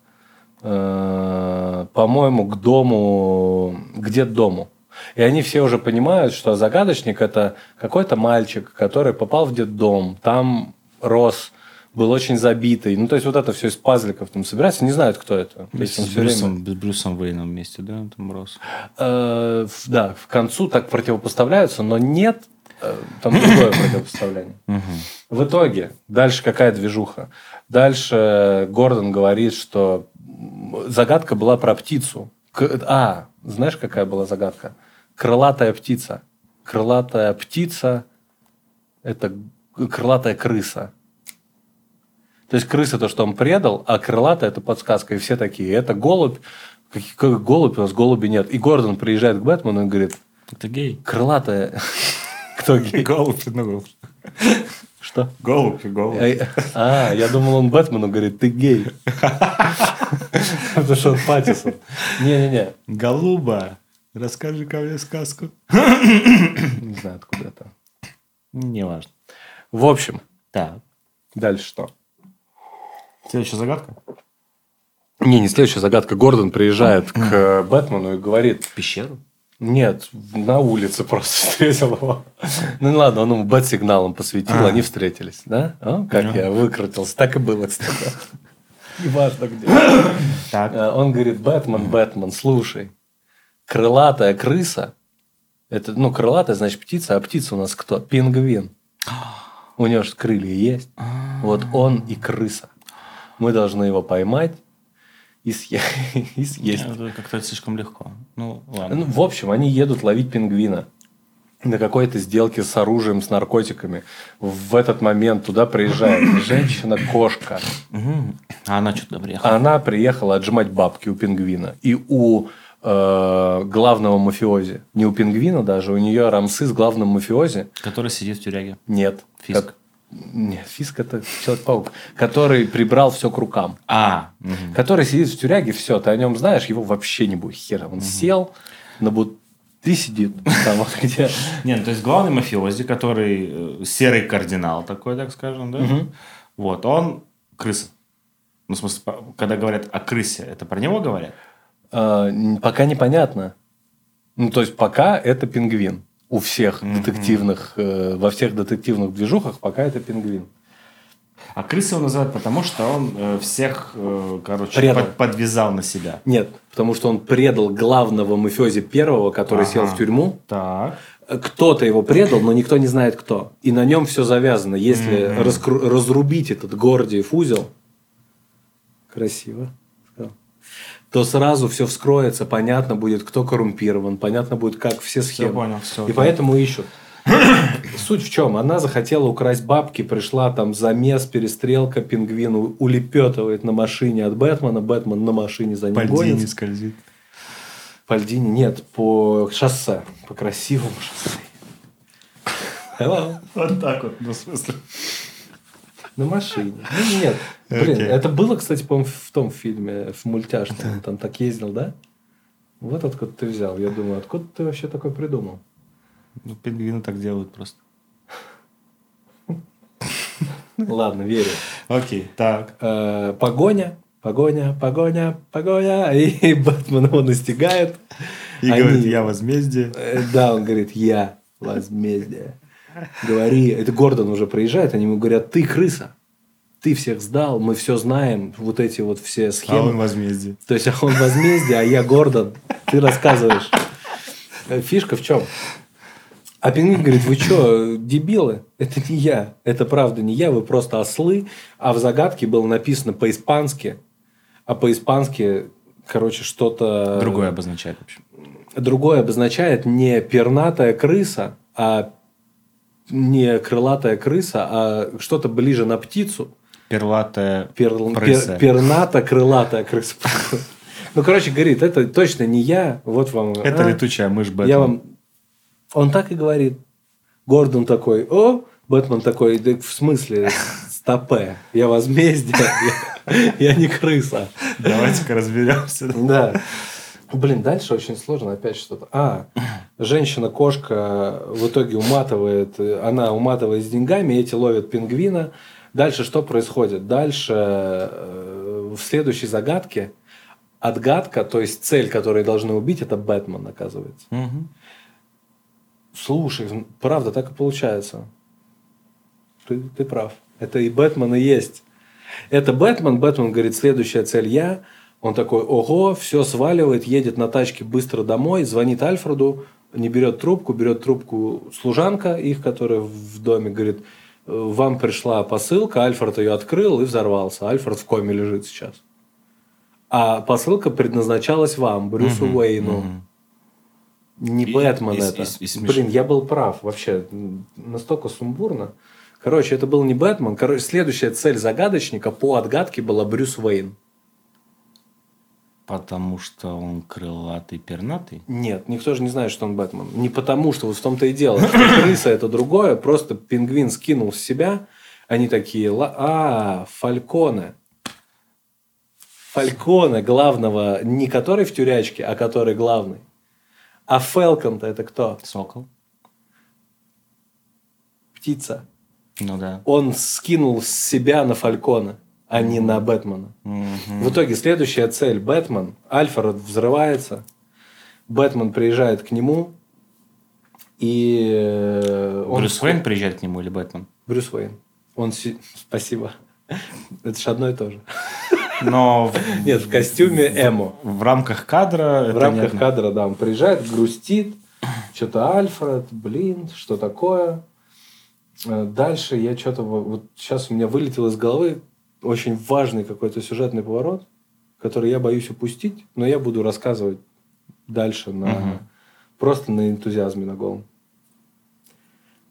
э, по-моему, к дому, к детдому. И они все уже понимают, что загадочник это какой-то мальчик, который попал в детдом, там рос, был очень забитый. Ну, то есть, вот это все из пазликов там собирается. Не знают, кто это. То есть, С всё время- Брюсом, с Брюсом Уэйном вместе, да, там рос. Э, да, в концу так противопоставляются, но нет э, там другое *coughs* противопоставление. В итоге, дальше какая движуха? Дальше Гордон говорит, что загадка была про птицу. А, знаешь, какая была загадка? Крылатая птица. Крылатая птица – это крылатая крыса. То есть крыса то, что он предал, а крылатая – это подсказка. И все такие, это голубь. Какие- Как голубь? У нас голуби нет. И Гордон приезжает к Бэтмену и говорит, Это гей. крылатая... *laughs* Кто гей? Голубь, ну, голубь. Что? Голубь голубь. Эй, А, я думал, он Бэтмену говорит, ты гей. *laughs* *laughs* Потому что он Паттисон. Не-не-не. Голуба, расскажи ко мне сказку. Не знаю, откуда это. Неважно. В общем, Так. дальше что? Следующая загадка. Не, не следующая загадка. Гордон приезжает к Бэтмену и говорит, В пещеру? нет, на улице просто встретил его. Ну ладно, он ему бэт-сигналом посветил, А. они встретились. Да? Как я выкрутился. Так и было, кстати. *laughs* Неважно где. Так. Э, Он говорит, Бэтмен, Бэтмен, слушай, крылатая крыса, это, ну, крылатая, значит, птица, а птица у нас кто? Пингвин. У него же крылья есть. Вот он и крыса. Мы должны его поймать и, съе- *laughs* и съесть. Это как-то слишком легко. Ну, Ну, ладно. в общем, они едут ловить пингвина на какой-то сделке с оружием, с наркотиками. В этот момент туда приезжает *coughs* женщина-кошка. А она что-то приехала. Она приехала отжимать бабки у пингвина. И у э, главного мафиози. Не у пингвина даже, у нее рамсы с главным мафиози. Который сидит в тюряге. Нет. Фиск. Как- Нет, Фиск это Человек-паук. Который прибрал все к рукам. А, мгм. Который сидит в тюряге, все, ты о нем знаешь, его вообще не будет хера. Он сел, на бут... ты сидит там вот где. Не, ну, то есть главный мафиози, который э, серый кардинал такой, так скажем, да? Вот, он крыса. Ну, в смысле, когда говорят о крысе, это про него говорят? А, пока непонятно. Ну, то есть, пока это пингвин. У всех Мгм. детективных, э, во всех детективных движухах пока это пингвин. А крысы его называют потому, что он э, всех, э, короче, Предал. под- подвязал на себя. Нет, потому что он предал главного мафиози первого, который Ага. сел в тюрьму. Так. Кто-то его предал, но никто не знает кто. И на нем все завязано. Если Мгм. раскру- разрубить этот Гордиев узел, красиво, то сразу все вскроется, понятно будет, кто коррумпирован, понятно будет, как все Все схемы. понял, все. И поэтому ищут. *coughs* Суть в чем? Она захотела украсть бабки, пришла там замес, перестрелка, пингвин у- улепетывает на машине от Бэтмена, Бэтмен на машине за ним гонится. скользит. По льдине нет, по шоссе, по красивому шоссе. Hello. *laughs* Вот так вот, ну, в смысле. На машине. Ну, нет. *laughs* Блин, Окей. это было, кстати, по-моему, в том фильме, в мультяшном. Он там так ездил, да? Вот откуда ты взял. Я думаю, откуда ты вообще такой придумал? Ну, пингвины так делают просто. *laughs* Ладно, верю. Окей, так. Э, Погоня, погоня, погоня, погоня. И *laughs* Бэтмен его настигает. И говорит, я возмездие. Э, Да, он говорит, я возмездие. Говори, это Гордон уже приезжает, они ему говорят, ты крыса, ты всех сдал, мы все знаем, вот эти вот все А схемы. он возмездие. То есть, а он возмездие, а я Гордон, ты рассказываешь. Э, Фишка в чем? А пингвин говорит, вы что, дебилы? Это не я. Это правда не я, вы просто ослы. А в загадке было написано по-испански. А по-испански, короче, что-то... Другое обозначает, в общем. Другое обозначает не пернатая крыса, а не крылатая крыса, а что-то ближе на птицу. Перлатая Перл- крыса. пер- перната-крылатая крыса. Ну, короче, говорит, это точно не я. Вот вам. Это а, летучая мышь Бэтмен. Я вам... Он так и говорит. Гордон такой, о, Бэтмен такой, да в смысле, стопе, я возмездие, я, я не крыса. Давайте-ка разберемся. Да. Блин, дальше очень сложно опять что-то. А, женщина-кошка в итоге уматывает, она уматывает с деньгами, эти ловят пингвина. Дальше что происходит? Дальше э, в следующей загадке отгадка, то есть цель, которую должны убить, это Бэтмен, оказывается. Мгм. Слушай, правда, так и получается. Ты, ты прав. Это и Бэтмен и есть. Это Бэтмен. Бэтмен говорит, следующая цель я. Он такой, ого, все сваливает, едет на тачке быстро домой, звонит Альфреду, не берет трубку, берет трубку служанка их, которая в доме, говорит, «Э, вам пришла посылка, Альфред ее открыл и взорвался. Альфред в коме лежит сейчас. А посылка предназначалась вам, Брюсу Мгм, Уэйну. мгм. Не И- Бэтмен и- это. и- и смешно. Блин, я был прав вообще. Настолько сумбурно. Короче, это был не Бэтмен. Короче, следующая цель загадочника по отгадке была Брюс Уэйн. Потому что он крылатый, пернатый. Нет, никто же не знает, что он Бэтмен. Не потому, что вот в том-то и дело. Что крыса это другое. Просто пингвин скинул с себя. Они такие, «Ла- а, Фальконе. Фальконе главного, не который в тюрячке, а который главный. А Фелкон-то это кто? Сокол. Птица. Ну да. Он скинул с себя на Фалькона, а не на Бэтмена. В итоге следующая цель Бэтмен. Альфред взрывается. Бэтмен приезжает к нему. И э, он... Брюс Уэйн приезжает к нему или Бэтмен? Брюс Уэйн. Он... си- Спасибо. *laughs* Это же одно и то же. Но *laughs* Нет, в костюме Эмо. в рамках кадра... В рамках кадра, да, он приезжает, грустит. Что-то Альфред, блин, что такое? Э, Дальше я что-то... Вот сейчас у меня вылетел из головы очень важный какой-то сюжетный поворот, который я боюсь упустить, но я буду рассказывать дальше на... Мгм. Просто на энтузиазме на голом.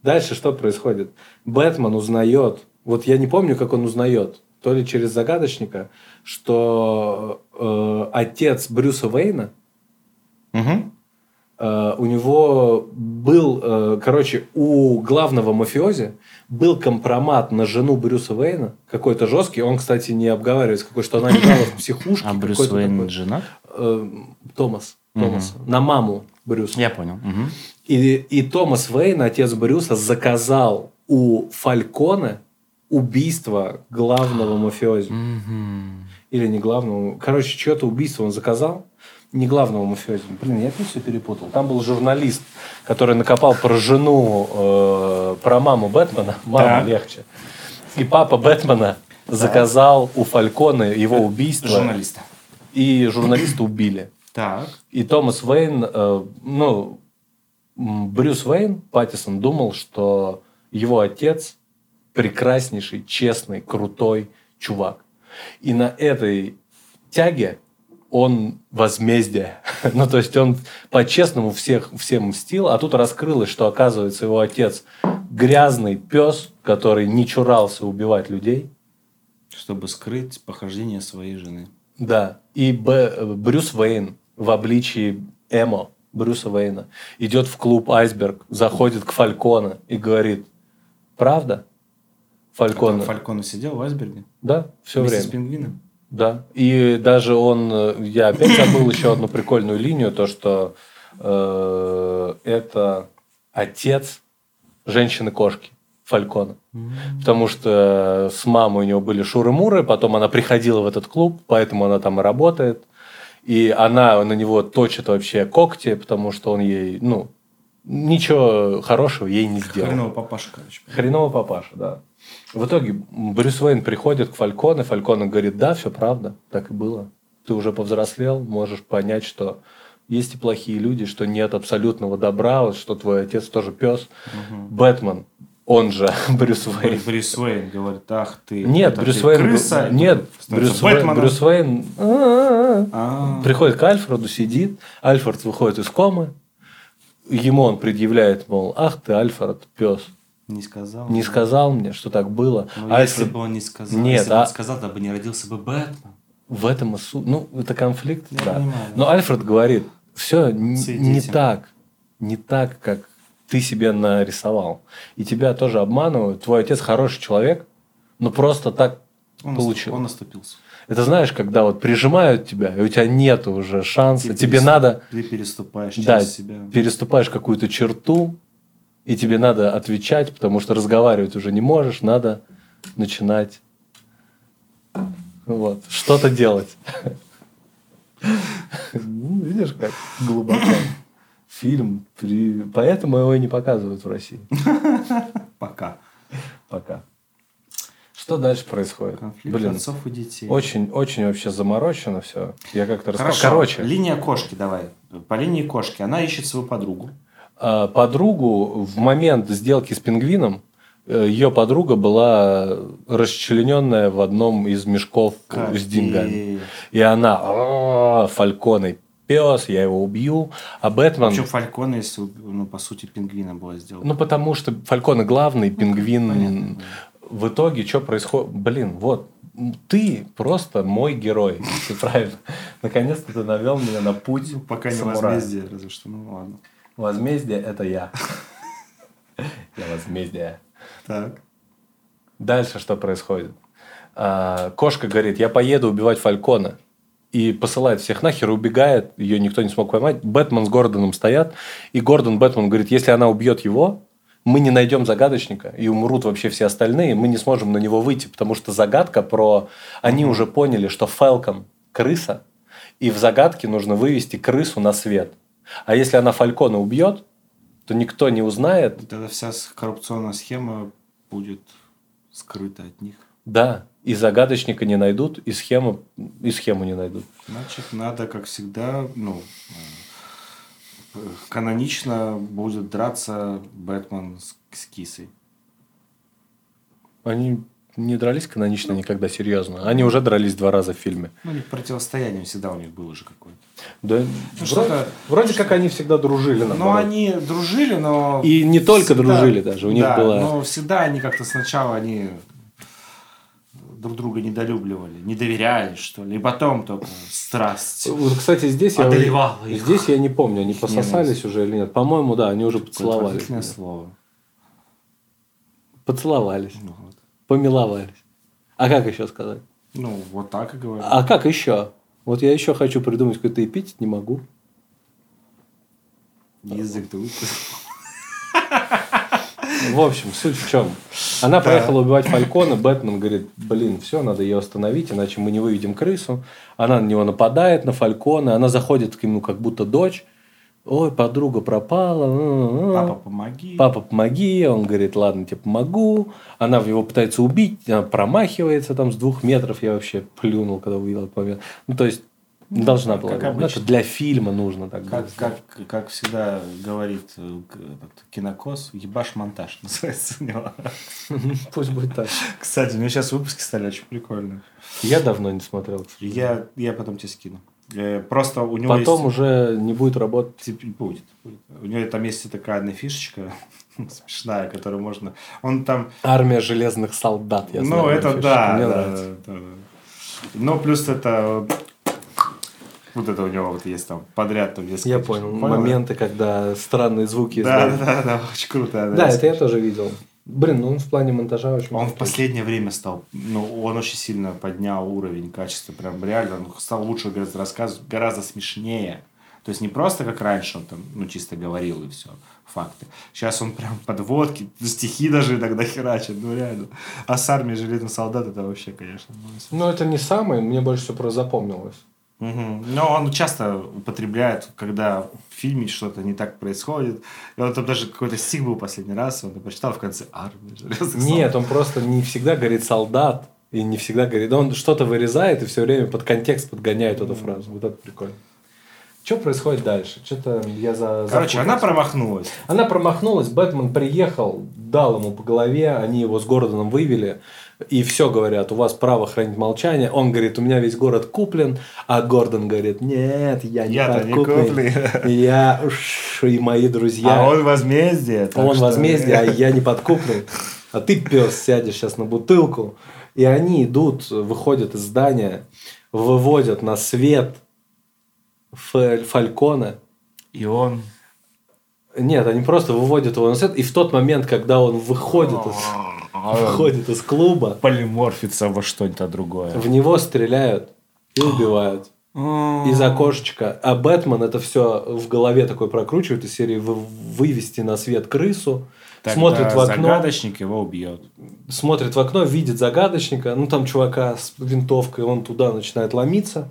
Дальше что происходит? Бэтмен узнает, вот я не помню, как он узнает, то ли через загадочника, что э, отец Брюса Уэйна, Мгм. Э, у него был, э, короче, у главного мафиози был компромат на жену Брюса Уэйна, какой-то жесткий. Он, кстати, не обговаривается, какой, что она лежала в психушке. А Брюс Уэйн такой. женат? Э, Томас. Томас. На маму Брюса. Я понял. Мгм. И, и Томас Уэйн, отец Брюса, заказал у Фальконе убийство главного мафиози. Мгм. Или не главного. Короче, что-то убийство он заказал. Не главного мафиози. Блин, я опять все перепутал. Там был журналист, который накопал про жену, э, про маму Бэтмена. *laughs* Мама Так. легче. И папа Бэтмена заказал у Фалькона его убийство. Журналиста. И журналиста убили. Так. И Томас Уэйн, э, ну, Брюс Уэйн, Паттисон, думал, что его отец прекраснейший, честный, крутой чувак. И на этой тяге он возмездие. *laughs* ну, то есть он по-честному всех, всем мстил, а тут раскрылось, что, оказывается, его отец грязный пес, который не чурался убивать людей. Чтобы скрыть похождение своей жены. Да. И Б- Брюс Уэйн в обличии Эмо Брюса Уэйна идет в клуб «Айсберг», заходит к Фальконе и говорит, правда? Фальконе. Там Фалькона сидел в айсберге? Да, все вместе время. с пингвином? Да. И даже он, э, я опять забыл еще одну прикольную линию, то, что э, это отец женщины-кошки Фалькона. Потому что с мамой у него были шуры-муры, потом она приходила в этот клуб, поэтому она там и работает. И она на него точит вообще когти, потому что он ей, ну, ничего хорошего ей не сделал. Хреново папаша, короче. Хреново папаша, да. В итоге Брюс Уэйн приходит к Фальконе, Фальконе говорит, да, все правда, так и было. Ты уже повзрослел, можешь понять, что есть и плохие люди, что нет абсолютного добра, вот что твой отец тоже пес. Бэтмен, он же *laughs* Брюс Уэйн. Брюс Уэйн говорит, ах ты. Нет, Брюс Уэйн... крыса. Нет, Брюс Уэйн. Брюс Уэйн приходит к Альфреду, сидит, Альфред выходит из комы, ему он предъявляет, мол, ах ты, Альфред, пес, Не сказал. не сказал мне, что так было. Ну, а если если бы он не сказал, Нет, если бы а- он сказал, то бы не родился бы Бэтмен. в этом и суть. Ну, это конфликт, Я да. понимаю, да. Но Альфред говорит, все не, Свидетель. так, не так, как ты себе нарисовал. И тебя тоже обманывают. Твой отец хороший человек, но просто так Он, Получил. он наступился. Это знаешь, когда вот прижимают тебя, и у тебя нет уже шанса, Ты тебе перес- надо, Ты переступаешь да, через себя. переступаешь какую-то черту, и тебе надо отвечать, потому что разговаривать уже не можешь, надо начинать вот, что-то делать. Ну, Видишь, как глубоко. Фильм, при- поэтому его и не показывают в России. Пока. Пока. Что дальше происходит? Конфликт Блин, отцов и детей. очень, очень вообще заморочено все. Я как-то рассказал. Короче, Линия кошки давай. По линии кошки. Она ищет свою подругу. А, подругу в момент сделки с пингвином ее подруга была расчлененная в одном из мешков с деньгами. И она «А, Фальконе пес, я его убью. А Бэтмен... Причем Фалькон, если, ну, по сути, пингвина было сделано. Ну, потому что Фальконе главный, пингвин... понятно. В итоге, что происходит? Блин, вот, ты просто мой герой. Ты правильно. Наконец-то ты навел меня на путь Ну, пока не возмездие, разве что. Ну, ладно. Возмездие – это я. *laughs* Я возмездие. Так. Дальше что происходит? А, Кошка говорит, я поеду убивать Фалькона. И посылает всех нахер, убегает. Ее никто не смог поймать. Бэтмен с Гордоном стоят. И Гордон Бэтмен говорит, если она убьет его, мы не найдем загадочника, и умрут вообще все остальные, мы не сможем на него выйти, потому что загадка про... Они уже поняли, что Фалкон – крыса, и в загадке нужно вывести крысу на свет. А если она Фалькона убьет, то никто не узнает, Тогда вся с- коррупционная схема будет скрыта от них. Да, и загадочника не найдут, и схему, и схему не найдут. Значит, надо, как всегда, ну, э, канонично будет драться Бэтмен с, с кисой. Они не дрались канонично никогда серьезно. Они уже дрались два раза в фильме. Ну, у них противостояние всегда у них было уже какое-то. Да, Ну, вроде, вроде как они всегда дружили. Но наоборот. они дружили, но... И не только всегда- дружили даже, у них да, была- но всегда они как-то сначала они друг друга недолюбливали, не доверяли, что ли. И потом только страсть. Вот, кстати, здесь я, их. здесь я не помню, они пососались уже или нет. По-моему, да, они уже поцеловались. отвратительное слово. Поцеловались, Ну, вот. помиловались. А как еще сказать? Ну, вот так и говорю. А как еще? Вот я еще хочу придумать какой-то эпитет, не могу. Язык ты. В общем, суть в чем? Она поехала убивать Фалькона, Бэтмен говорит, блин, все, надо ее остановить, иначе мы не выведем крысу. Она на него нападает, на Фалькона, она заходит к нему как будто дочь. Ой, подруга пропала. Папа, помоги. Папа, помоги. Он говорит, ладно, тебе помогу. Она его пытается убить, она промахивается там с двух метров. Я вообще плюнул, когда увидел этот момент. Ну, то есть, должна была. как Ну, обычно. Это для фильма нужно так Как, как, как всегда говорит э, кинокос, ебаш монтаж *laughs* называется у него. *laughs* Пусть будет так. Кстати, у меня сейчас выпуски стали очень прикольные. Я давно не смотрел. Я, я потом тебе скину. Э, Просто у него Потом есть... уже не будет работать. Будет, будет. У него там есть такая одна фишечка *laughs* смешная, которую можно... Он там... Армия железных солдат. Я ну, знаю, это фишку. да. Мне да, нравится. да, да. Но плюс это... Вот это у него вот есть там подряд там несколько. Я понял. да? Моменты, когда странные звуки Да, издают. да, да, очень круто. Да, это я тоже видел. Блин, ну он в плане монтажа очень Он в последнее время стал, ну, он очень сильно поднял уровень качества, прям реально, он стал лучше гораздо рассказывать, гораздо смешнее. То есть не просто как раньше он там, ну, чисто говорил и все, факты. Сейчас он прям подводки, стихи даже иногда херачит, ну, реально. А с армией железных солдат это вообще, конечно. Ну, это не самое, мне больше всего просто запомнилось. Мгм. Но он часто употребляет, когда в фильме что-то не так происходит. И он там даже какой-то стих был последний раз, он прочитал в конце армии Нет, он просто не всегда говорит солдат, и не всегда говорит. Он что-то вырезает и все время под контекст подгоняет эту фразу. Вот это прикольно. Что происходит дальше? Что-то я за. Короче, она промахнулась. Она промахнулась, Бэтмен приехал, дал ему по голове, они его с Гордоном вывели, и все говорят, у вас право хранить молчание. Он говорит, у меня весь город куплен, а Гордон говорит, нет, я не Я-то не подкуплен. куплен. Я уж, и мои друзья. А он возмездие. Он что- возмездие, а я не подкуплен. А ты, пес, сядешь сейчас на бутылку. И они идут, выходят из здания, выводят на свет Фаль- Фалькона. И он... Нет, они просто выводят его на свет. И в тот момент, когда он выходит из... выходит из клуба, Полиморфится во что-нибудь другое. в него стреляют и убивают. Из окошечка. А Бэтмен это все в голове такой прокручивает из серии вы- вывести на свет крысу, Тогда смотрит в окно, загадочник его убьет. смотрит в окно, видит загадочника, ну там чувака с винтовкой, он туда начинает ломиться.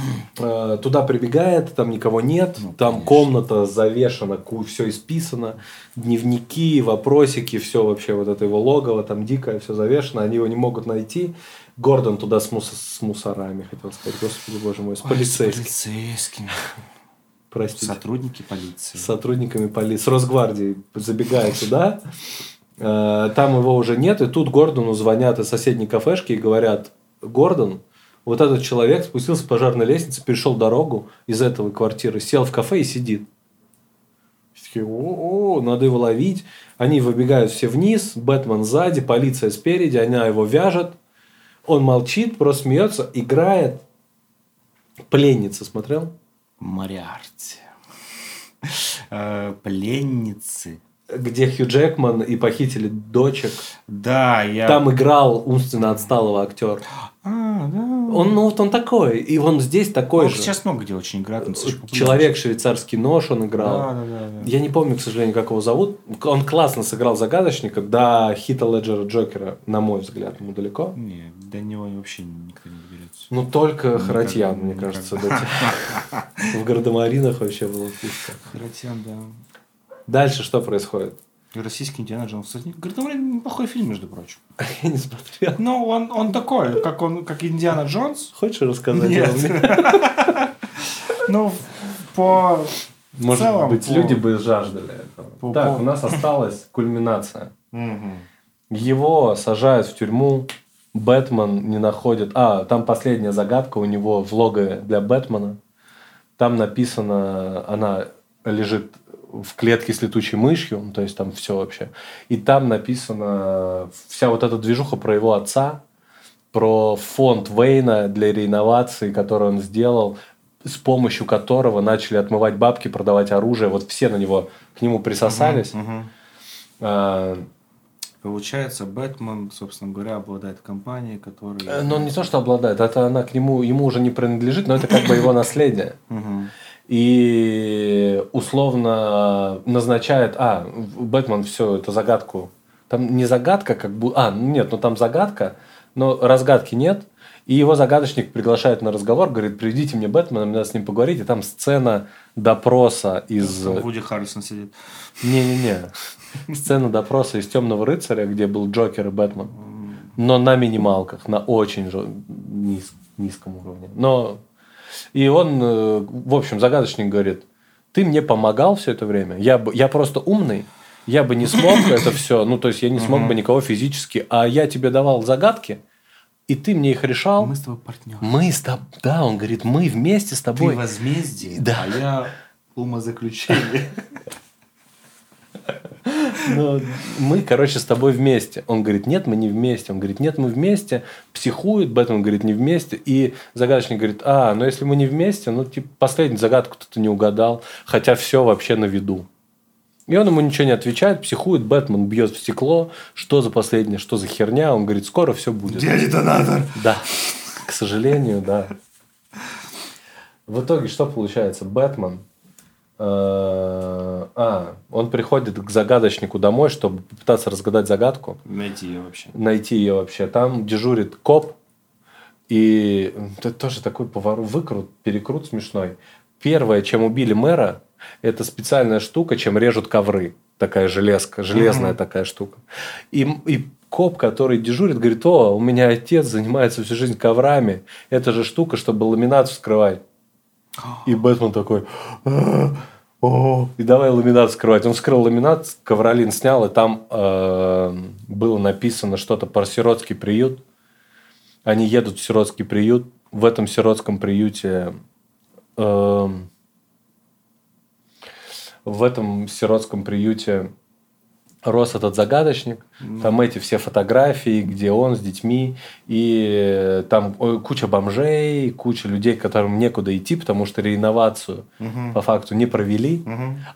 *clears throat* Э, Туда прибегает, там никого нет, Ну, там конечно. комната завешена, все исписано, дневники, вопросики, все вообще вот это его логово, там дикое, все завешено, они его не могут найти. Гордон туда с, мус- с мусорами, хотел сказать, господи боже мой, с Ой, полицейскими, С полицейскими. *laughs* простите Сотрудники полиции. с сотрудниками полиции, с Росгвардией забегает туда. Э, Там его уже нет, и тут Гордону звонят из соседней кафешки и говорят, Гордон, вот этот человек спустился с пожарной лестницы, перешел дорогу из этого квартиры, сел в кафе и сидит. Все такие, о, надо его ловить. Они выбегают все вниз, Бэтмен сзади, полиция спереди, она его вяжет. Он молчит, просто смеется, играет. Пленница смотрел? Мариарти. Э, Пленницы. Где Хью Джекман и похитили дочек. Да, я... Там играл умственно отсталого актера. А, да. Он, ну вот он такой, и он здесь такой Он же. сейчас много где очень играет. Человек швейцарский нож он играл. Да, да, да, да. Я не помню, к сожалению, как его зовут. Он классно сыграл загадочника до Хита Леджера Джокера, на мой взгляд, ему далеко. Не, до него вообще никто не доберется. Ну, только Никак- Харатьян, мне никак. кажется, *laughs* в Гардемаринах вообще было пусто. Харатьян, да. Дальше что происходит? Российский Индиана Джонс. Кстати, Гардемарин неплохой фильм, между прочим. *laughs* Я не смотрел. Ну, он, он такой, как он, как Индиана Джонс. Хочешь рассказать? Нет. *laughs* Ну, по... Может быть, люди бы жаждали этого. Так, у нас осталась кульминация. Его сажают в тюрьму, Бэтмен не находит... А, там последняя загадка у него в логове для Бэтмена. Там написано, она лежит в клетке с летучей мышью, ну, то есть там все вообще. И там написано вся вот эта движуха про его отца, про фонд Вейна для реинновации, который он сделал, с помощью которого начали отмывать бабки, продавать оружие. Вот все на него к нему присосались. А, Получается, Бэтмен, собственно говоря, обладает компанией, Э, которая... Но он не то, что обладает, это она к нему, ему уже не принадлежит, но это как бы его наследие. И условно назначает, а, Бэтмен все, это загадку. Там не загадка, как бы, а, нет, ну там загадка, но разгадки нет. И его загадочник приглашает на разговор, говорит, приведите мне Бэтмена, мне надо с ним поговорить. И там сцена допроса из... Там Вуди Харрисон сидит. Не-не-не. Сцена допроса из «Темного рыцаря», где был Джокер и Бэтмен. Но на минималках, на очень низ- низком уровне. Но и он, э, в общем, загадочник говорит, ты мне помогал все это время, я, бы, я просто умный, я бы не смог *laughs* это все, ну, то есть я не смог бы никого физически, а я тебе давал загадки, и ты мне их решал. Мы с тобой партнеры. Мы с тобой, да, он говорит, мы вместе с тобой. Ты возмездие, Да. а я *laughs* умозаключение. *laughs* Ну, мы, короче, с тобой вместе. Он говорит, нет, мы не вместе. Он говорит, нет, мы вместе. Психует, Бэтмен говорит, не вместе. И загадочник говорит, а, ну если мы не вместе, ну, типа, последнюю загадку ты не угадал, хотя все вообще на виду. И он ему ничего не отвечает, психует, Бэтмен бьет в стекло, что за последнее, что за херня. Он говорит, скоро все будет. Где детонатор? Да, к сожалению, да. В итоге что получается? Бэтмен, а, он приходит к загадочнику домой, чтобы попытаться разгадать загадку, Найти ее вообще. найти ее вообще. Там дежурит коп, и это тоже такой поворот, выкрут, перекрут смешной. Первое, чем убили мэра, это специальная штука, чем режут ковры. Такая железка, железная Мгм. такая штука. И, и коп, который дежурит, говорит, о, у меня отец занимается всю жизнь коврами. Это же штука, чтобы ламинат вскрывать. И Бэтмен такой, «А, о». и давай ламинат вскрывать. Он вскрыл ламинат, ковролин снял, и там э, было написано что-то про сиротский приют. Они едут в сиротский приют. В этом сиротском приюте эм, в этом сиротском приюте рос этот загадочник, там эти все фотографии, где он с детьми, и э, там куча бомжей, куча людей, которым некуда идти, потому что реинновацию по факту не провели,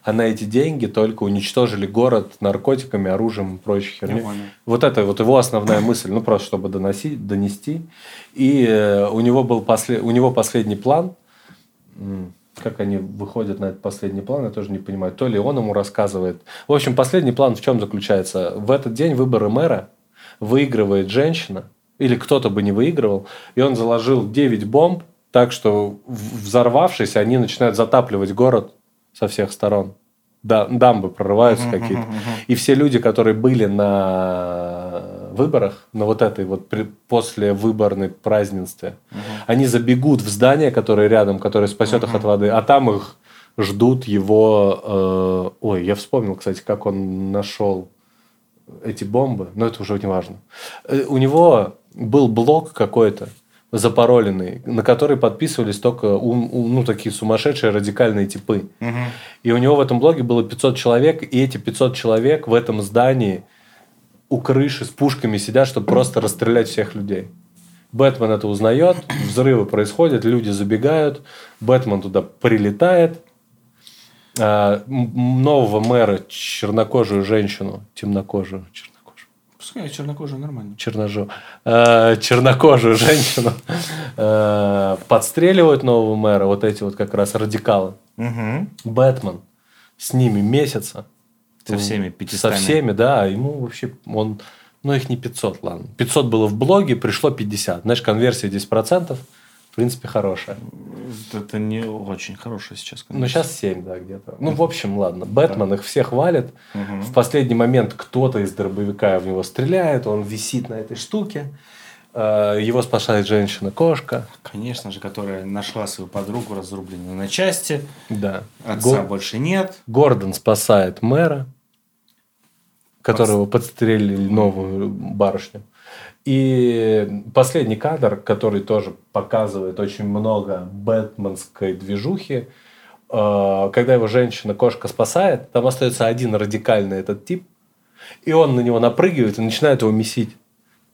а на эти деньги только уничтожили город наркотиками, оружием и прочей херней. Вот это вот его основная мысль, ну просто чтобы доносить, донести. И э, у него был после, у него последний план. Как они выходят на этот последний план, я тоже не понимаю. То ли он ему рассказывает. В общем, последний план в чем заключается? В этот день выборы мэра выигрывает женщина, или кто-то бы не выигрывал, и он заложил 9 бомб, так что, взорвавшись, они начинают затапливать город со всех сторон. Да, дамбы прорываются какие-то. И все люди, которые были на выборах, на вот этой вот при- после выборной празднестве, они забегут в здание, которое рядом, которое спасет их от воды, а там их ждут его... э, ой, я вспомнил, кстати, как он нашел эти бомбы, но это уже не важно. Э, У него был блок какой-то запароленный, на который подписывались только ум- ум- ну, такие сумасшедшие радикальные типы. И у него в этом блоге было 500 человек, и эти 500 человек в этом здании у крыши с пушками сидят, чтобы просто расстрелять всех людей. Бэтмен это узнает, взрывы происходят, люди забегают, Бэтмен туда прилетает, а, нового мэра, чернокожую женщину, темнокожую, чернокожую, Пускай чернокожий нормально. черножу, э, чернокожую женщину э, подстреливают нового мэра, вот эти вот как раз радикалы. Бэтмен с ними месяца. Со всеми 500. Со всеми, да. Ему вообще, он, ну их не 500, ладно. 500 было в блоге, пришло 50. Знаешь, конверсия 10%, в принципе, хорошая. Это не очень хорошее сейчас. Ну, сейчас 7, да, где-то. Ну, в общем, ладно. Бэтмен их всех валит. В последний момент кто-то из дробовика в него стреляет, он висит на этой штуке. Э, Его спасает женщина-кошка. Конечно же, которая нашла свою подругу, разрубленную на части. Да. Отца Го- больше нет. Гордон спасает мэра, которого подстрелили новую барышню. И последний кадр, который тоже показывает очень много бэтменской движухи, э, когда его женщина-кошка спасает, там остается один радикальный этот тип, и он на него напрыгивает и начинает его месить.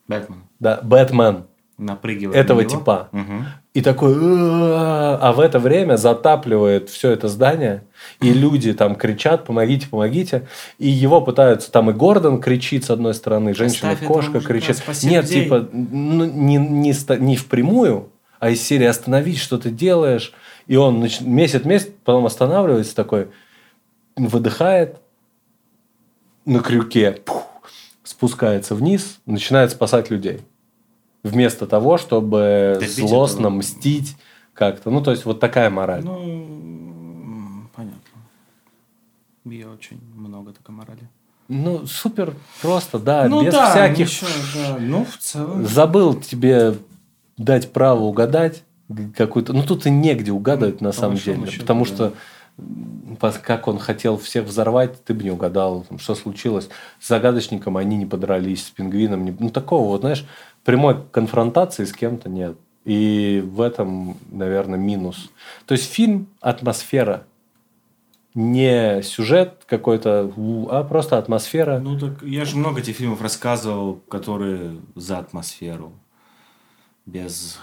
Бэтмен Да, Бэтмен напрыгивает этого на него. типа. Мгм. И такой, а в это время затапливает все это здание, и люди там кричат, помогите, помогите, и его пытаются, там и Гордон кричит с одной стороны, женщина-кошка кричит. Нет, людей. типа, ну, не, не, не впрямую, а из серии остановить, что ты делаешь, и он месяц месяц, потом останавливается такой, выдыхает на крюке, пух, спускается вниз, начинает спасать людей. Вместо того, чтобы Добить злостно этого. мстить как-то. Ну, то есть, вот такая мораль. Ну, понятно. Я очень много такой морали. Ну, супер просто, да, ну без да, всяких... ничего, да. Ну, в целом. Забыл тебе дать право угадать какую-то... Ну, тут и негде угадывать, на по самом деле. счету, потому да. что как он хотел всех взорвать, ты бы не угадал, там, что случилось. С загадочником они не подрались, с пингвином. Не... Ну, такого вот, знаешь, прямой конфронтации с кем-то нет. И в этом, наверное, минус. То есть фильм атмосфера. Не сюжет какой-то, а просто атмосфера. Ну, так я же много этих фильмов рассказывал, которые за атмосферу. Без...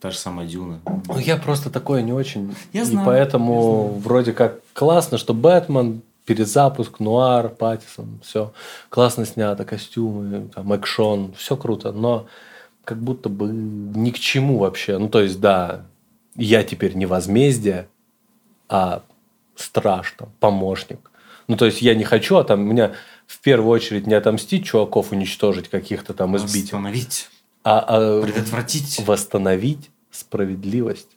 Та же самая Дюна. Ну, я просто такое не очень. Я и знаю, поэтому вроде как классно, что Бэтмен, перезапуск, нуар, Паттисон, все классно снято, костюмы, там, экшон, все круто, но как будто бы ни к чему вообще. Ну, то есть, да, я теперь не возмездие, а страж, там, помощник. Ну, то есть, я не хочу, а там меня в первую очередь не отомстить чуваков, уничтожить каких-то там, избить, Остановить. А, а Предотвратить. восстановить справедливость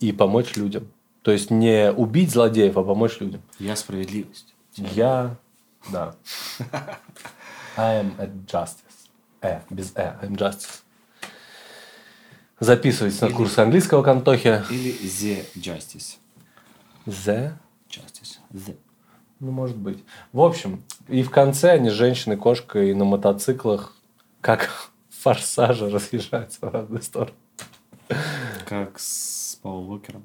и помочь людям. То есть не убить злодеев, а помочь людям. Я справедливость. Я, да. I am a justice. Э, без э, I'm justice. Записывайтесь на Или- курс английского к Антохе. Или The Justice. The. Justice. The. Ну, может быть. В общем, и в конце они с женщиной-кошкой на мотоциклах, как форсажи, разъезжаются в разные стороны. Как с Паул Уокером.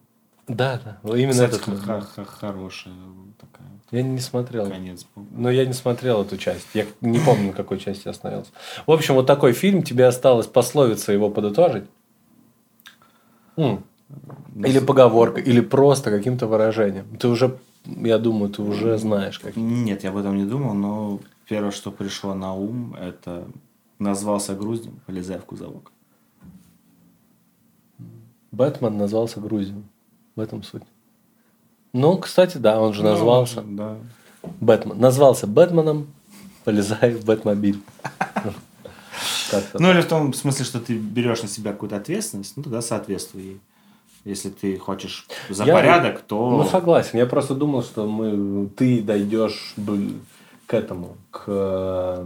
Да, да. вот Именно Кстати, этот. х- х- хорошая такая Я не смотрел. конец был. Но я не смотрел эту часть. Я не помню, на какой части я остановился. В общем, вот такой фильм. Тебе осталось пословиться его подытожить? М. Или поговорка, или просто каким-то выражением. Ты уже, я думаю, ты уже знаешь, как. Нет, я об этом не думал, но первое, что пришло на ум, это назвался груздем, полезай в кузовок. Бэтмен назвался Грузией. В этом суть. Ну, кстати, да, он же назвался Ну, Да. Бэтмен. Назвался Бэтменом, полезай в Бэтмобиль. Ну, или в том смысле, что ты берешь на себя какую-то ответственность, ну, тогда соответствуй ей. Если ты хочешь за Я- порядок, то... Ну, согласен. Я просто думал, что мы, ты дойдешь к этому, к...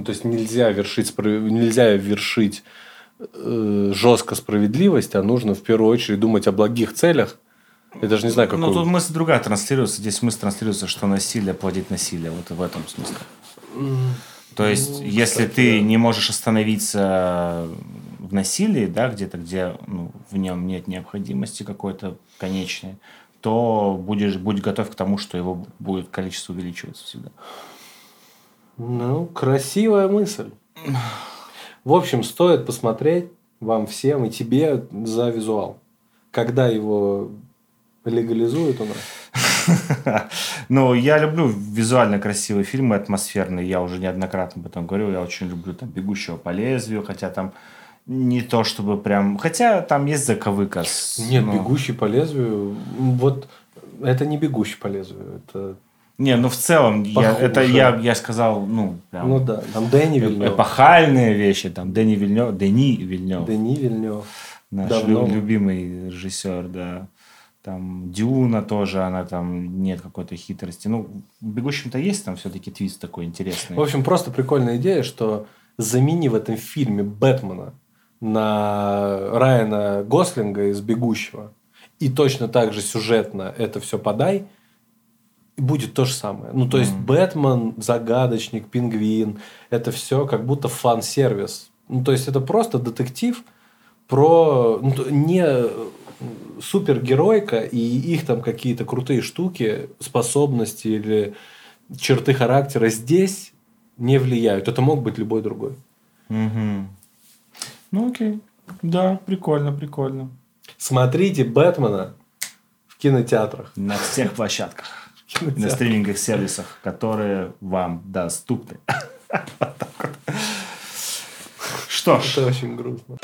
ну, то есть нельзя вершить, нельзя вершить э, жестко справедливость, а нужно в первую очередь думать о благих целях. Я даже не знаю, какой... Ну, тут мысль другая транслируется. Здесь мысль транслируется, что насилие плодит насилие. Вот в этом смысле. То есть, если ты не можешь остановиться в насилии, да, где-то, где ну, в нем нет необходимости какой-то конечной, то будешь, будь готов к тому, что его будет количество увеличиваться всегда. Ну, красивая мысль. В общем, стоит посмотреть вам всем и тебе за визуал. Когда его легализуют у нас. *laughs* Ну, я люблю визуально красивые фильмы, атмосферные. Я уже неоднократно об этом говорил. Я очень люблю там «Бегущего по лезвию», хотя там не то чтобы прям... Хотя там есть заковыка. Нет, ну, бегущий по лезвию. Вот это не бегущий по лезвию. Это... Не, ну в целом, я, это я, я сказал, ну, прям... Ну да, там Дэнни Вильнев. эпохальные вещи. Там Дени Вильнев, Дени Вильнев, Дэнни Вильнев. наш давно. лю- любимый режиссер, да. Там Дюна тоже, она там нет какой-то хитрости. Ну, в «Бегущем»-то есть там все-таки твист такой интересный. В общем, просто прикольная идея, что замени в этом фильме Бэтмена на Райана Гослинга из «Бегущего», и точно так же сюжетно это все подай, будет то же самое. Ну, то есть, Бэтмен, загадочник, пингвин, это все как будто фан-сервис. Ну, то есть, это просто детектив про ну, не супергеройка и их там какие-то крутые штуки, способности или черты характера здесь не влияют. Это мог быть любой другой. Мгм. Ну, окей. Да, прикольно, прикольно. Смотрите Бэтмена в кинотеатрах. На всех площадках. На стриминговых сервисах, которые вам доступны. *laughs* Что ж, Это очень грустно.